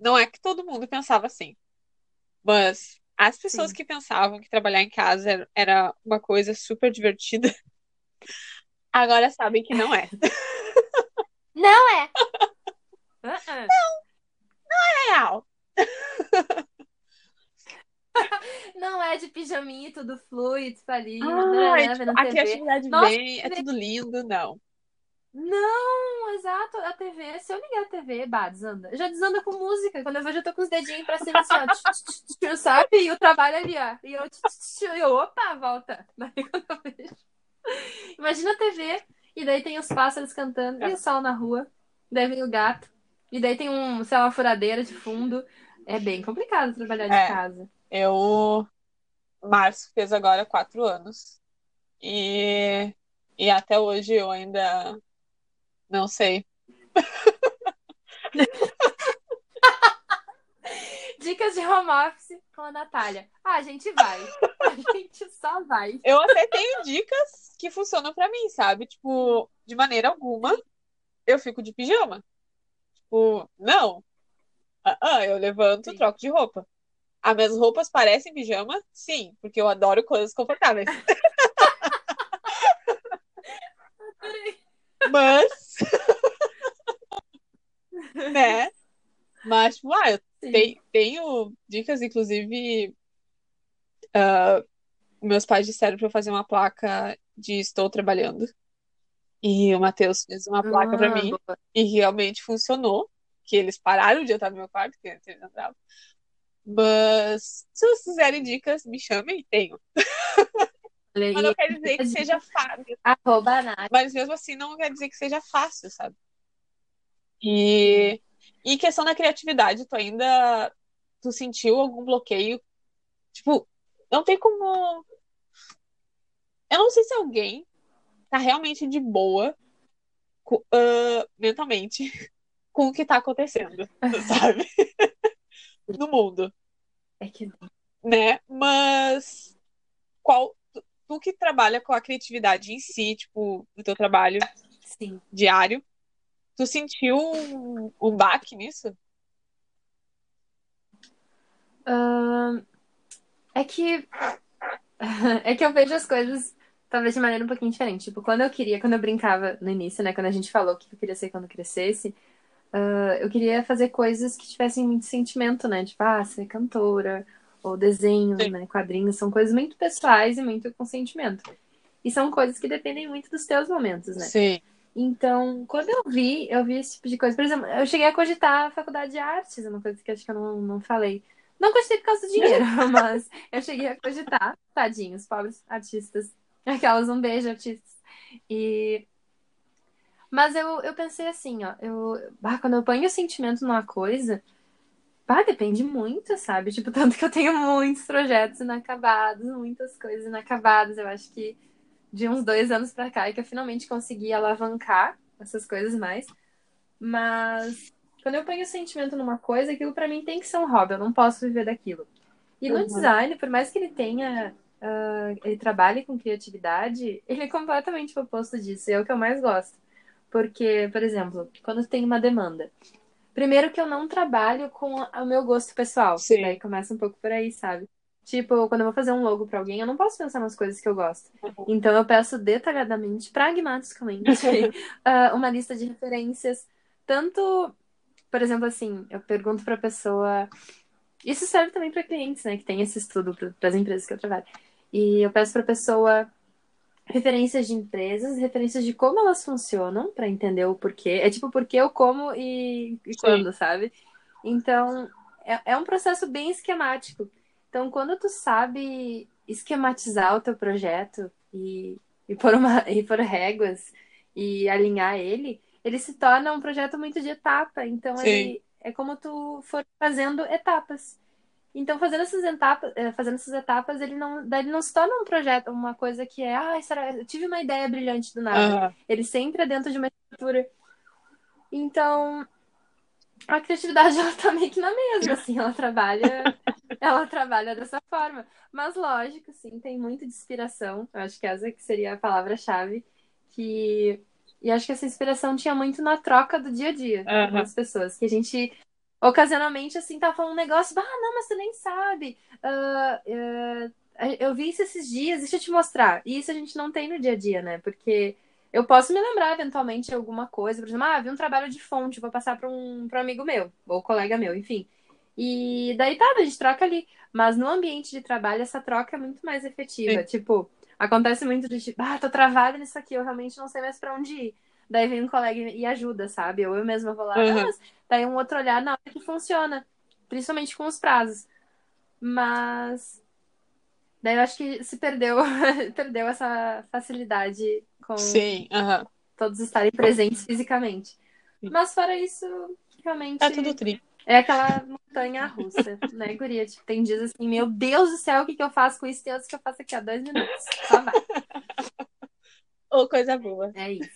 não é que todo mundo pensava assim, mas as pessoas Sim. que pensavam que trabalhar em casa era- uma coisa super divertida, (laughs) agora sabem que não é. (laughs) Não é! Uh-uh. Real. (laughs) Não é de pijaminha e tudo flui, tu tá ali, Ah, é, tipo, vendo a TV. criatividade Nossa, vem, é tudo lindo, não. Não, exato, a TV, se eu ligar a TV, bah, desanda. Já desanda com música, quando eu vejo eu tô com os dedinhos pra cima assim, ó, tch, tch, tch, sabe? E o trabalho ali, ó, e eu, eu, opa, volta. (laughs) Daí quando eu vejo. Imagina a TV, e daí tem os pássaros cantando, e o sol na rua, daí vem o gato, e daí tem um, sei lá, uma furadeira de fundo. É bem complicado trabalhar de É. casa. Eu, março fez agora quatro anos e, e até hoje eu ainda não sei. (laughs) Dicas de home office com a Natália. Ah, a gente vai. A (laughs) gente só vai. Eu até tenho dicas que funcionam pra mim, sabe? Tipo, de maneira alguma eu fico de pijama. Tipo, não. Ah, ah, eu levanto, Sim. troco de roupa. As minhas roupas parecem pijama? Sim, porque eu adoro coisas confortáveis. (laughs) Mas, (laughs) né? Mas, tipo, ah, eu te- tenho dicas, inclusive, ah, meus pais disseram pra eu fazer uma placa de estou trabalhando. E o Matheus fez uma placa pra Ah, mim boa. e realmente funcionou. Que eles pararam de entrar no meu quarto, que antes eles entravam. Mas se vocês quiserem dicas, me chamem, tenho. (laughs) Mas não quer dizer que seja fácil. Arroba Nath. Mas mesmo assim não quer dizer que seja fácil, sabe? E, e questão da criatividade, tu ainda tu sentiu algum bloqueio? Tipo, não tem como. Eu não sei se alguém tá realmente de boa ah, mentalmente (laughs) com o que tá acontecendo, (laughs) sabe? No mundo, É que né? Mas qual tu, que trabalha com a criatividade em si, tipo, no teu trabalho sim. diário, tu sentiu um, um baque nisso? Ahn, é que (laughs) é que eu vejo as coisas talvez de maneira um pouquinho diferente. Tipo, quando eu queria, quando eu brincava no início, né? Quando a gente falou o que eu queria ser quando crescesse, ah, eu queria fazer coisas que tivessem muito sentimento, né? Tipo, ah, ser cantora, ou desenho, Sim. né? Quadrinhos, são coisas muito pessoais e muito com sentimento. E são coisas que dependem muito dos teus momentos, né? Sim. Então, quando eu vi, eu vi esse tipo de coisa. Por exemplo, eu cheguei a cogitar a faculdade de artes, uma coisa que acho que eu não, não falei. Não cogitei por causa do dinheiro, (laughs) mas eu cheguei a cogitar. Tadinhos, pobres artistas. Aquelas, um beijo, artistas. E... Mas eu, eu pensei assim, ó. Eu, ah, quando eu ponho sentimento numa coisa, ah, depende muito, sabe? Tipo, (laughs) tanto que eu tenho muitos projetos inacabados, muitas coisas inacabadas. Eu acho que de uns dois anos pra cá é que eu finalmente consegui alavancar essas coisas mais. Mas quando eu ponho sentimento numa coisa, aquilo para mim tem que ser um hobby, eu não posso viver daquilo. E no uhum. design, por mais que ele tenha, uh, ele trabalhe com criatividade, (laughs) ele é completamente o oposto disso, é o que eu mais gosto. Porque, por exemplo, quando tem uma demanda, primeiro que eu não trabalho com o meu gosto pessoal, Sim. daí começa um pouco por aí, sabe? Tipo, quando eu vou fazer um logo para alguém, eu não posso pensar nas coisas que eu gosto. Uhum. Então eu peço detalhadamente, pragmaticamente, uh, (laughs) uma lista de referências. Tanto, por exemplo, assim, eu pergunto pra pessoa. Isso serve também para clientes, né? Que tem esse estudo para as empresas que eu trabalho. E eu peço pra pessoa referências de empresas, referências de como elas funcionam, para entender o porquê. É tipo, porquê, eu como e, e quando, sabe? Então, é, é um processo bem esquemático. Então, quando tu sabe esquematizar o teu projeto e, e, pôr, uma, (laughs) e pôr réguas e alinhar ele, ele se torna um projeto muito de etapa. Então, ele, é como tu for fazendo etapas. Então, fazendo essas etapas, eh, fazendo essas etapas, ele não, ele não se torna um projeto, uma coisa que é, ah, será, eu tive uma ideia brilhante do nada. Uhum. Ele sempre é dentro de uma estrutura. Então, a criatividade (laughs) ela tá meio que na mesma, assim, ela trabalha, (laughs) ela trabalha dessa forma. Mas lógico, sim, tem muito de inspiração. Eu acho que essa que seria a palavra-chave. Que... E acho que essa inspiração tinha muito na troca do dia a dia uhum. com as pessoas. Que a gente, ocasionalmente, assim, tá falando um negócio, ah, não, mas você nem sabe. Uh, uh, eu vi isso esses dias, deixa eu te mostrar. E isso a gente não tem no dia a dia, né? Porque eu posso me lembrar eventualmente de alguma coisa, por exemplo, ah, vi um trabalho de fonte, vou passar para um, pra um amigo meu, ou colega meu, enfim. E daí tá, a gente troca ali. Mas no ambiente de trabalho, essa troca é muito mais efetiva. Sim. Tipo, acontece muito de tipo, ah, tô travada nisso aqui, eu realmente não sei mais para onde ir. Daí vem um colega e ajuda, sabe? Ou eu mesma vou lá, uhum. ah, mas daí um outro olhar na hora que funciona. Principalmente com os prazos. Mas daí eu acho que se perdeu, (laughs) perdeu essa facilidade com Sim, uhum. todos estarem presentes fisicamente. Mas fora isso, realmente. É tudo tri. É aquela montanha russa, né, Guria? Tipo, tem dias assim, meu Deus do céu, o que, que eu faço com isso? Tem outros que eu faço aqui há dois minutos. Só vai. (laughs) Ou coisa boa. É isso.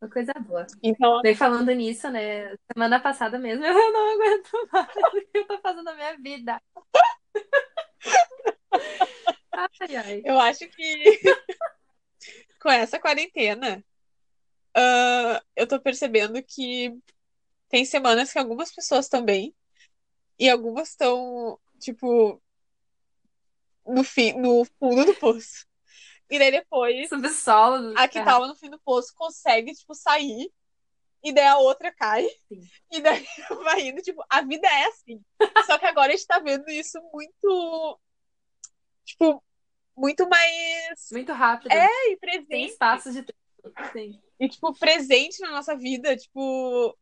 Uma coisa boa. Então... Daí falando nisso, né? Semana passada mesmo, (laughs) eu não aguento mais o que eu tô fazendo na minha vida. (laughs) Ai, ai. Eu acho que (laughs) com essa quarentena, uh, eu tô percebendo que tem semanas que algumas pessoas estão bem e algumas estão, tipo, no, fim, no fundo do poço. E daí depois. Subsolo. A que tava no fim do poço consegue, tipo, sair. E daí a outra cai. Sim. E daí (laughs) vai indo, tipo, a vida é assim. Só que agora a gente tá vendo isso muito. Tipo, muito mais. Muito rápido. É, e presente. Tem espaços de tempo. Sim. E, tipo, presente na nossa vida, tipo.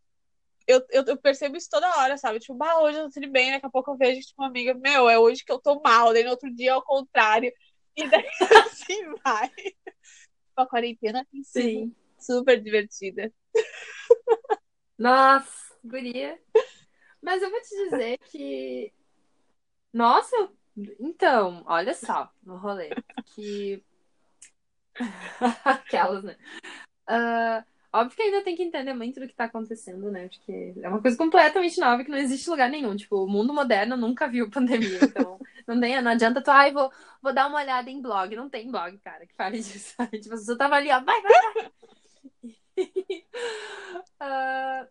Eu, eu, eu, percebo isso toda hora, sabe? Tipo, bah, hoje eu tô tudo bem, daqui a pouco eu vejo, tipo, uma amiga, meu, é hoje que eu tô mal, daí no outro dia é o contrário. E daí (laughs) assim vai. A quarentena tem sido super divertida. Nossa, guria. Mas eu vou te dizer que. Nossa, eu então, olha só no rolê. Que. (laughs) Aquelas, né? Uh, óbvio que ainda tem que entender muito do que tá acontecendo, né? Porque é uma coisa completamente nova que não existe lugar nenhum. Tipo, o mundo moderno nunca viu pandemia. (laughs) Então, não, tem, não adianta tu, ai, vou, vou dar uma olhada em blog. Não tem blog, cara, que fale (laughs) disso. Tipo, você tava ali, ó, vai, vai, vai. (laughs) uh,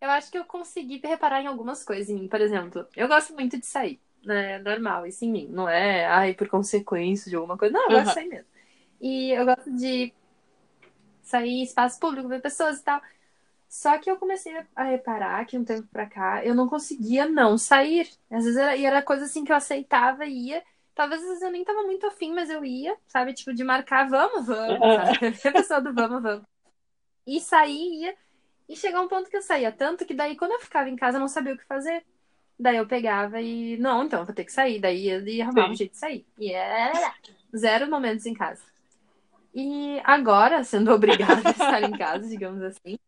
eu acho que eu consegui reparar em algumas coisas em mim. Por exemplo, eu gosto muito de sair né? Normal, isso em mim. Não é, ai, por consequência de alguma coisa. Não, eu gosto uhum. de sair mesmo. E eu gosto de sair em espaço público, ver pessoas e tal. Só que eu comecei a reparar que um tempo pra cá eu não conseguia não sair. Às vezes era, e era coisa assim que eu aceitava e ia. Talvez às vezes eu nem tava muito afim, mas eu ia, sabe? Tipo, de marcar, vamos, vamos, sabe? (laughs) A pessoa do vamos, vamos. E sair, ia. E chegou um ponto que eu saía tanto que daí, quando eu ficava em casa, eu não sabia o que fazer. Daí eu pegava e, não, então, vou ter que sair. Daí ele arrumava Sim. um jeito de sair. E era zero momentos em casa. E agora, sendo (laughs) obrigada a estar em casa, digamos assim,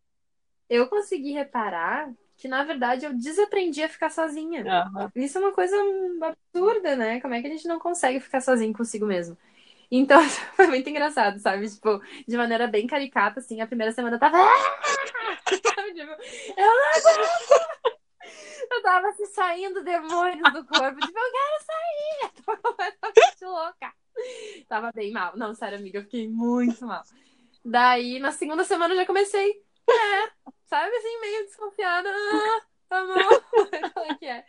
eu consegui reparar que, na verdade, eu desaprendi a ficar sozinha. Aham. Isso é uma coisa absurda, né? Como é que a gente não consegue ficar sozinho consigo mesmo? Então, (laughs) foi muito engraçado, sabe? Tipo, de maneira bem caricata, assim, a primeira semana eu tava. (laughs) Tipo, eu não aguento! Eu tava assim, saindo demônios do corpo, tipo, eu quero sair! Eu tava completamente louca. (laughs) Tava bem mal. Não, sério, amiga, eu fiquei muito mal. Daí, na segunda semana, eu já comecei. É, sabe assim, meio desconfiada. Ah, amor, (laughs) qual é que é?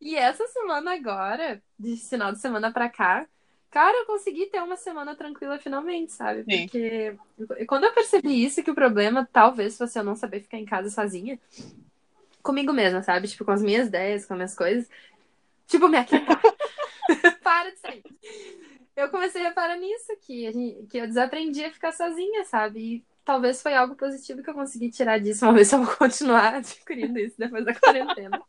E essa semana agora, de final de semana pra cá, cara, eu consegui ter uma semana tranquila finalmente, sabe? Sim. Porque quando eu percebi isso, que o problema talvez fosse eu não saber ficar em casa sozinha, comigo mesma, sabe? Tipo, com as minhas ideias, com as minhas coisas. Tipo, me (laughs) aquietar. Para de sair. Eu comecei a reparar nisso, que, gente- que eu desaprendi a ficar sozinha, sabe? E talvez foi algo positivo que eu consegui tirar disso. (laughs) Ver se eu vou continuar (laughs) adquirindo isso depois da quarentena.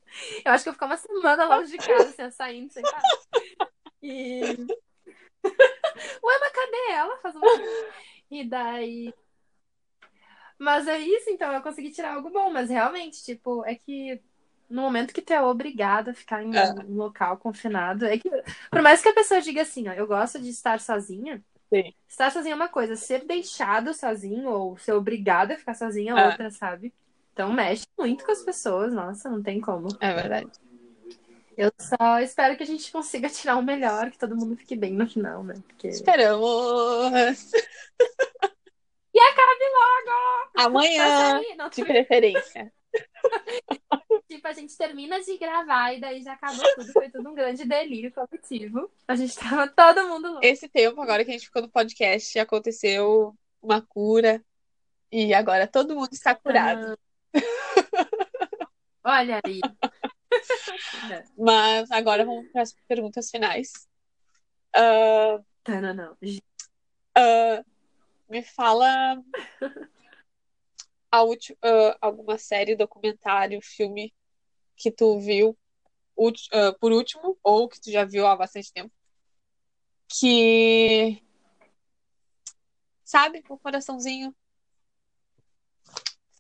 Eu acho que eu ficar uma semana longe de casa, assim, saindo sem parar. E. (laughs) Ué, mas cadê ela? Faz um... E daí. Mas é isso, então, eu consegui tirar algo bom, mas realmente, tipo, é que no momento que tu é obrigado a ficar em É. um local confinado, é que, por mais que a pessoa diga assim, ó, eu gosto de estar sozinha, Sim. estar sozinha é uma coisa, ser deixado sozinho ou ser obrigado a ficar sozinha é É. outra, sabe? Então mexe muito com as pessoas, nossa, não tem como. É verdade. Eu só espero que a gente consiga tirar o melhor, que todo mundo fique bem no final, né? Porque... Esperamos! E acabe logo! Amanhã, de preferência. (laughs) Tipo, a gente termina de gravar e daí já acabou tudo. Foi tudo um grande delírio coletivo. A gente tava todo mundo louco. Esse tempo, agora que a gente ficou no podcast, aconteceu uma cura. E agora todo mundo está curado. Olha aí. (laughs) Mas agora vamos para as perguntas finais. Ah, Não, não. ah, me fala ulti- ah, alguma série, documentário, filme que tu viu ulti- ah, por último, ou que tu já viu há bastante tempo, que, sabe, o coraçãozinho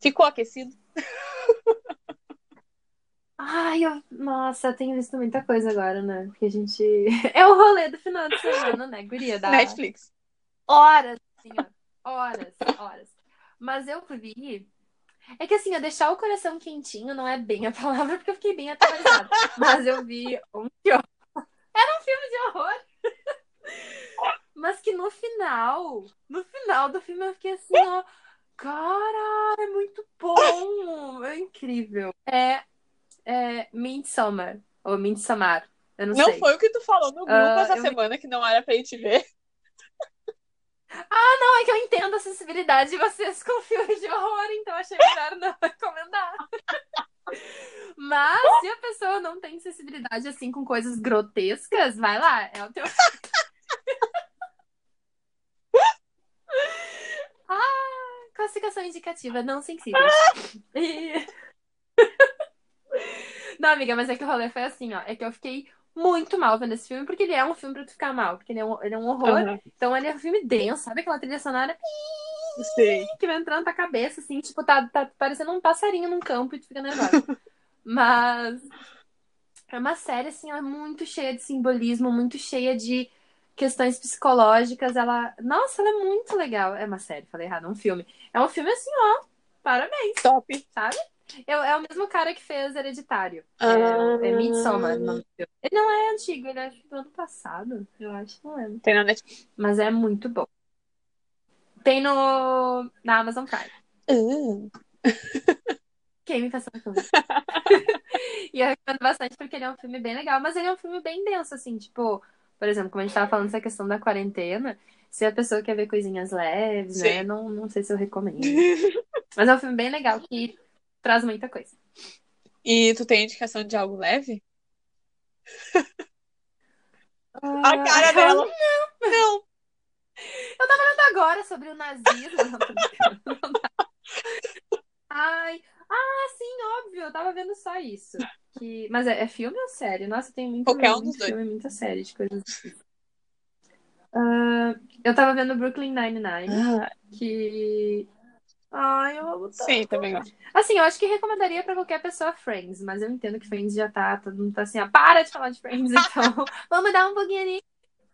ficou aquecido. (laughs) Ai, eu... nossa, eu tenho visto muita coisa agora, né? Porque a gente. (laughs) É o rolê do final de semana, né, guria? Da... Netflix. Horas, ó. Horas, horas. Mas eu vi. É que assim, ó, deixar o coração quentinho não é bem a palavra, porque eu fiquei bem aterrorizada. Mas eu vi um filme. Era um filme de horror. Mas que no final, no final do filme eu fiquei assim, ó. Cara, é muito bom. É incrível. É, é Midsommar. Ou Midsommar. Eu não, Não sei. foi o que tu falou no grupo Ah, essa eu- semana que não era pra gente ver. Não, é que eu entendo a sensibilidade de vocês com filmes de horror, então achei melhor não (laughs) recomendar. Mas se a pessoa não tem sensibilidade assim com coisas grotescas, vai lá, é o teu. (laughs) ah, classificação indicativa, não sensíveis. E- (laughs) Não, amiga, mas é que o rolê foi assim, ó. É que eu fiquei muito mal vendo esse filme, porque ele é um filme pra tu ficar mal, porque ele é um, ele é um horror. Aham, Então ele é um filme denso, sabe aquela trilha sonora Sei. que vai entrando na tua cabeça, assim, tipo, tá, tá parecendo um passarinho num campo e tu fica nervosa. (laughs) Mas é uma série, assim, ela é muito cheia de simbolismo, muito cheia de questões psicológicas. Ela. Nossa, ela é muito legal. É uma série, falei errado, é um filme. É um filme assim, ó. Parabéns, Top. sabe? É, é o mesmo cara que fez Hereditário. Ah. É, é Midsommar. o nome do filme. Ele não é antigo, ele é do ano passado, eu acho, não lembro. Tem na Netflix. Mas é muito bom. Tem no na Amazon Prime. Ah, Quem me passou tudo. (laughs) e eu recomendo bastante porque ele é um filme bem legal, mas ele é um filme bem denso, assim, tipo, por exemplo, como a gente tava falando dessa questão da quarentena, se a pessoa quer ver coisinhas leves, Sim. né? Não, não sei se eu recomendo. (laughs) Mas é um filme bem legal que traz muita coisa. E tu tem indicação de algo leve? Ah, cara dela. (laughs) Não. Não. Eu tava lendo agora sobre o nazismo. (laughs) Ai. Ah, sim, óbvio. Eu tava vendo só isso. Que... Mas é, é filme ou série? Nossa, tem muito, Qualquer um muito dos dois. filme, muita série de coisas assim. Ah, eu tava vendo Brooklyn Nine-Nine, Ah, que... Ai, eu amo tanto. sim, também gosto. Assim, eu acho que recomendaria pra qualquer pessoa Friends, mas eu entendo que Friends já tá, todo mundo tá assim, ah, para de falar de Friends, (laughs) então vamos dar um pouquinho ali.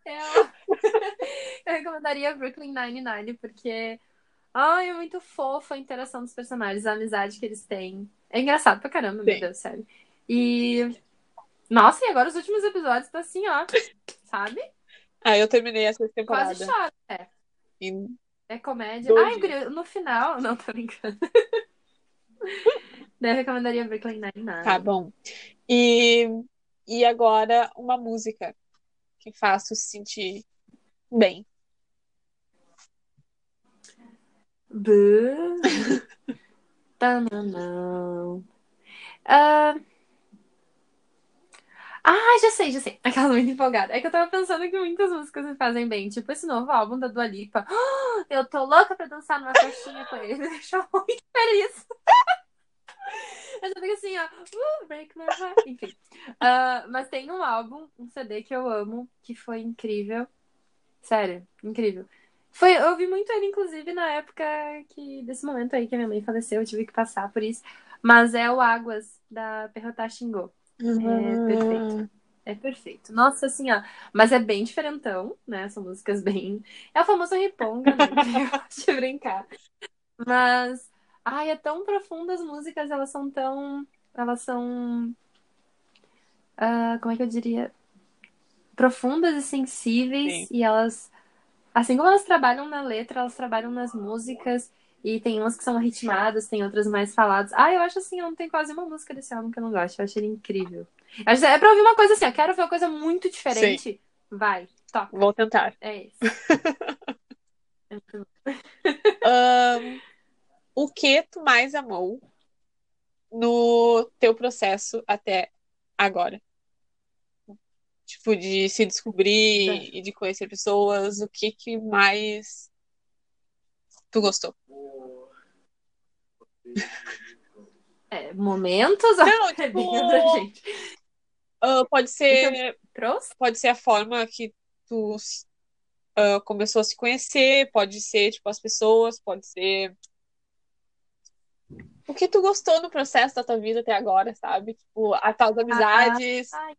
Eu, (laughs) eu recomendaria Brooklyn Nine-Nine, porque ai, é muito fofa a interação dos personagens, a amizade que eles têm. É engraçado pra caramba, meu Sim. Deus, sério. E. Nossa, e agora os últimos episódios tá assim, ó. Sabe? Ah, eu terminei essa temporada. Quase chora. É. em- É comédia. Dois Ai, guria, no final. (laughs) Não, tô brincando. Daí eu recomendaria Brooklyn Nine-Nine. Tá bom. E, e agora uma música que faça se sentir bem. (laughs) Tananão. Ah... ah, já sei, já sei. (laughs) Aquela muito empolgada. É que eu tava pensando que muitas músicas me fazem bem. Tipo esse novo álbum da Dua Lipa. Ah, (gasps) Eu tô louca pra dançar numa festinha com ele. (laughs) Me deixou muito feliz. (laughs) Eu já fico assim, ó. Uh, break my heart. Enfim. Ah, mas tem um álbum, um CD que eu amo, que foi incrível. Sério, incrível. Foi, eu ouvi muito ele, inclusive, na época que, desse momento aí que a minha mãe faleceu, eu tive que passar por isso. Mas é o Águas, da Perrotá Xingô. É perfeito. É perfeito. Nossa, assim, ó. Mas é bem diferentão, né? São músicas bem. É o famoso riponga, né? (laughs) Eu gosto de brincar. Mas, ai, é tão profunda as músicas, elas são tão. Elas são. ah, como é que eu diria? Profundas e sensíveis. Sim. E elas. Assim como elas trabalham na letra, elas trabalham nas músicas. E tem umas que são ritmadas, tem outras mais faladas. Ah, eu acho assim, não tem quase uma música desse álbum que eu não gosto. Eu acho ele incrível. Eu acho- É pra ouvir uma coisa assim, ó, quero ver uma coisa muito diferente. Vai, toca. Vou tentar. É isso. É. (laughs) Ahn, o que tu mais amou no teu processo até agora? Tipo, de se descobrir e de conhecer pessoas, o que que mais tu gostou? É, momentos Não, (laughs) é tipo, bem abrangente. Ah, pode ser, Trouxe? pode ser a forma que tu ah, começou a se conhecer, pode ser, tipo, as pessoas, pode ser o que tu gostou no processo da tua vida até agora, sabe? Tipo, as tuas amizades, ai.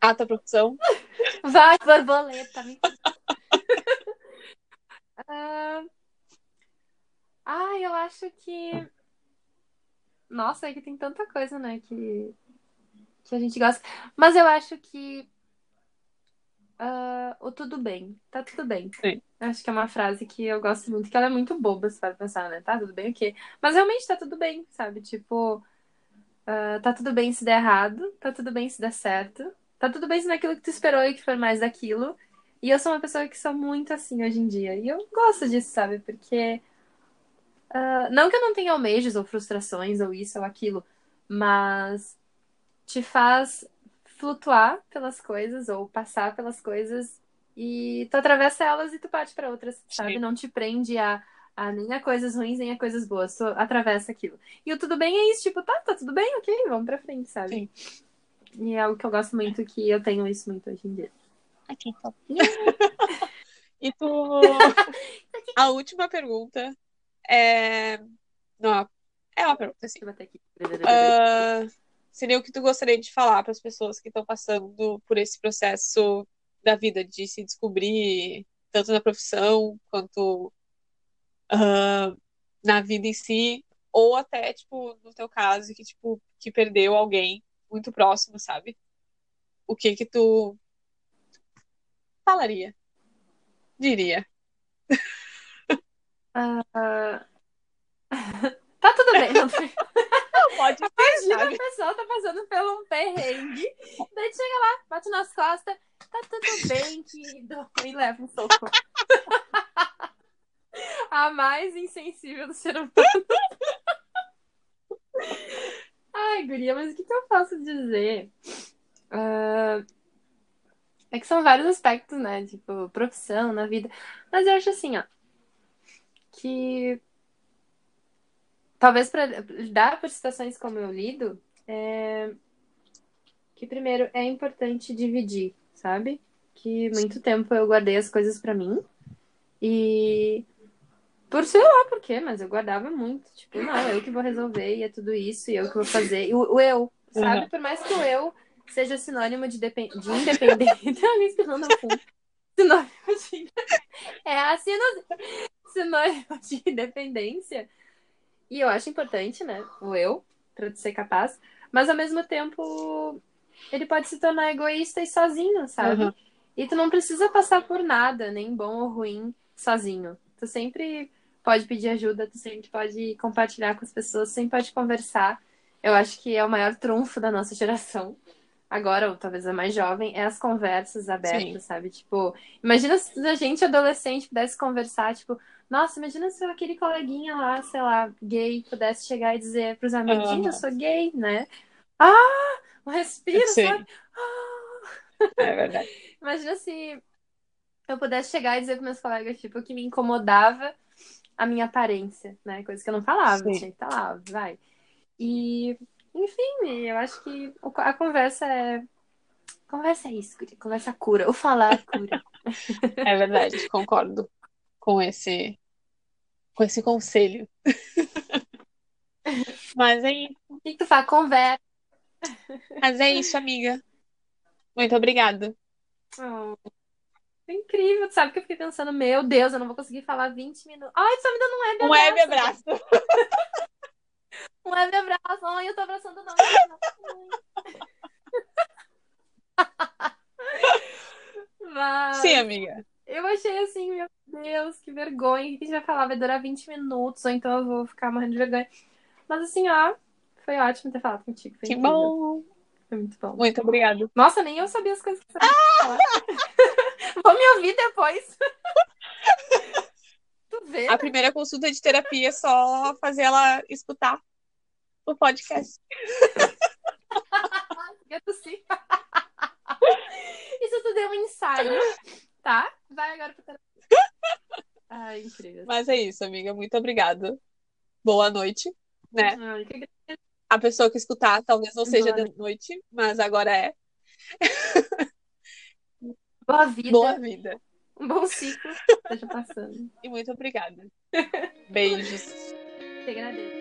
a tua profissão. (laughs) Vai, borboleta. me- (laughs) Ah, ah, eu acho que. Nossa, é que tem tanta coisa, né, que, que a gente gosta. Mas eu acho que. ah, o tudo bem. Tá tudo bem. Sim. Acho que é uma frase que eu gosto muito, que ela é muito boba, se para pensar, né? Tá tudo bem, o quê? Mas realmente tá tudo bem, sabe? Tipo, ah, tá tudo bem se der errado, tá tudo bem se der certo, tá tudo bem se não é aquilo que tu esperou e que for mais daquilo. E eu sou uma pessoa que sou muito assim hoje em dia. E eu gosto disso, sabe? Porque. Ah, não que eu não tenha almejos ou frustrações ou isso ou aquilo, mas te faz flutuar pelas coisas ou passar pelas coisas e tu atravessa elas e tu parte para outras, sabe? Sim. Não te prende a, a nem a coisas ruins nem a coisas boas, tu atravessa aquilo. E o tudo bem é isso, tipo, tá, tá tudo bem, ok, vamos pra frente, sabe? E é algo que eu gosto muito, que eu tenho isso muito hoje em dia. Aqui, top. (laughs) E tu. (laughs) A última pergunta é. Não, é uma pergunta assim. Ah, seria o que tu gostaria de falar para as pessoas que estão passando por esse processo da vida, de se descobrir, tanto na profissão quanto ah, na vida em si, ou até, tipo, no teu caso, que, tipo, que perdeu alguém muito próximo, sabe? O que que tu falaria? Diria. Tá tudo bem, não (laughs) pode ser, Imagina sabe? a pessoa tá passando por um perrengue, daí chega lá, bate nas costas, tá tudo bem, querido, e leva um soco. (laughs) A mais insensível do ser humano. Ai, guria, mas o que, que eu posso dizer? Ah, É que são vários aspectos, né? Tipo, profissão, na vida. Mas eu acho assim, ó. Que. Talvez para lidar por situações como eu lido, é... que primeiro é importante dividir, sabe? Que muito tempo eu guardei as coisas para mim. E. Por sei lá por quê, mas eu guardava muito. Tipo, não, eu que vou resolver e é tudo isso, e eu que vou fazer. E o, o eu, sabe? Uhum. Por mais que o eu seja sinônimo de, depend... de independência. Alguém espirrando no fundo. Sinônimo de. É a sinônimo de (laughs) independência. E eu acho importante, né? O eu, pra ser capaz. Mas ao mesmo tempo, ele pode se tornar egoísta e sozinho, sabe? Uhum. E tu não precisa passar por nada, nem bom ou ruim, sozinho. Tu sempre pode pedir ajuda, tu sempre pode compartilhar com as pessoas, sempre pode conversar. Eu acho que é o maior trunfo da nossa geração agora, ou talvez a mais jovem, é as conversas abertas, Sim. sabe? Tipo, imagina se a gente adolescente pudesse conversar, tipo, nossa, imagina se aquele coleguinha lá, sei lá, gay, pudesse chegar e dizer pros amiguinhos, uhum. eu sou gay, né? Ah, um respiro, Sim. sabe? Ah. É verdade. (laughs) imagina se eu pudesse chegar e dizer pros meus colegas, tipo, que me incomodava a minha aparência, né? Coisa que eu não falava, Sim. tinha que falar, vai. E enfim, eu acho que a conversa é. Conversa é isso, conversa cura. O falar cura. (laughs) É verdade, concordo com esse com esse conselho. (laughs) Mas é isso. O que tu fala? Conversa. Mas é isso, amiga. Muito obrigada. Oh, incrível. sabe que eu fiquei pensando, meu Deus, eu não vou conseguir falar 20 minutos. Ai, tu tá me dando um web abraço. Um web abraço. (laughs) (laughs) Um leve abraço. Ai, eu tô abraçando não. (laughs) Mas... Sim, amiga. Eu achei assim, meu Deus, que vergonha. O que a gente vai falar? Vai durar 20 minutos, ou então eu vou ficar morrendo de vergonha. Mas assim, ó, foi ótimo ter falado contigo. que incrível. bom. Foi muito bom. Muito obrigada. Nossa, nem eu sabia as coisas que você ah! (laughs) Vou me ouvir depois. Vê? A primeira consulta de terapia é só fazer ela escutar o podcast. (laughs) sim. Isso tudo é um ensaio, tá? Vai agora pro Ai, incrível. Mas é isso, amiga. Muito obrigada. Boa noite, né? Ai, que... A pessoa que escutar talvez não seja Boa de noite, mas agora é. Boa vida. Boa vida. Um bom ciclo esteja passando. E muito obrigada. Beijos. Te agradeço.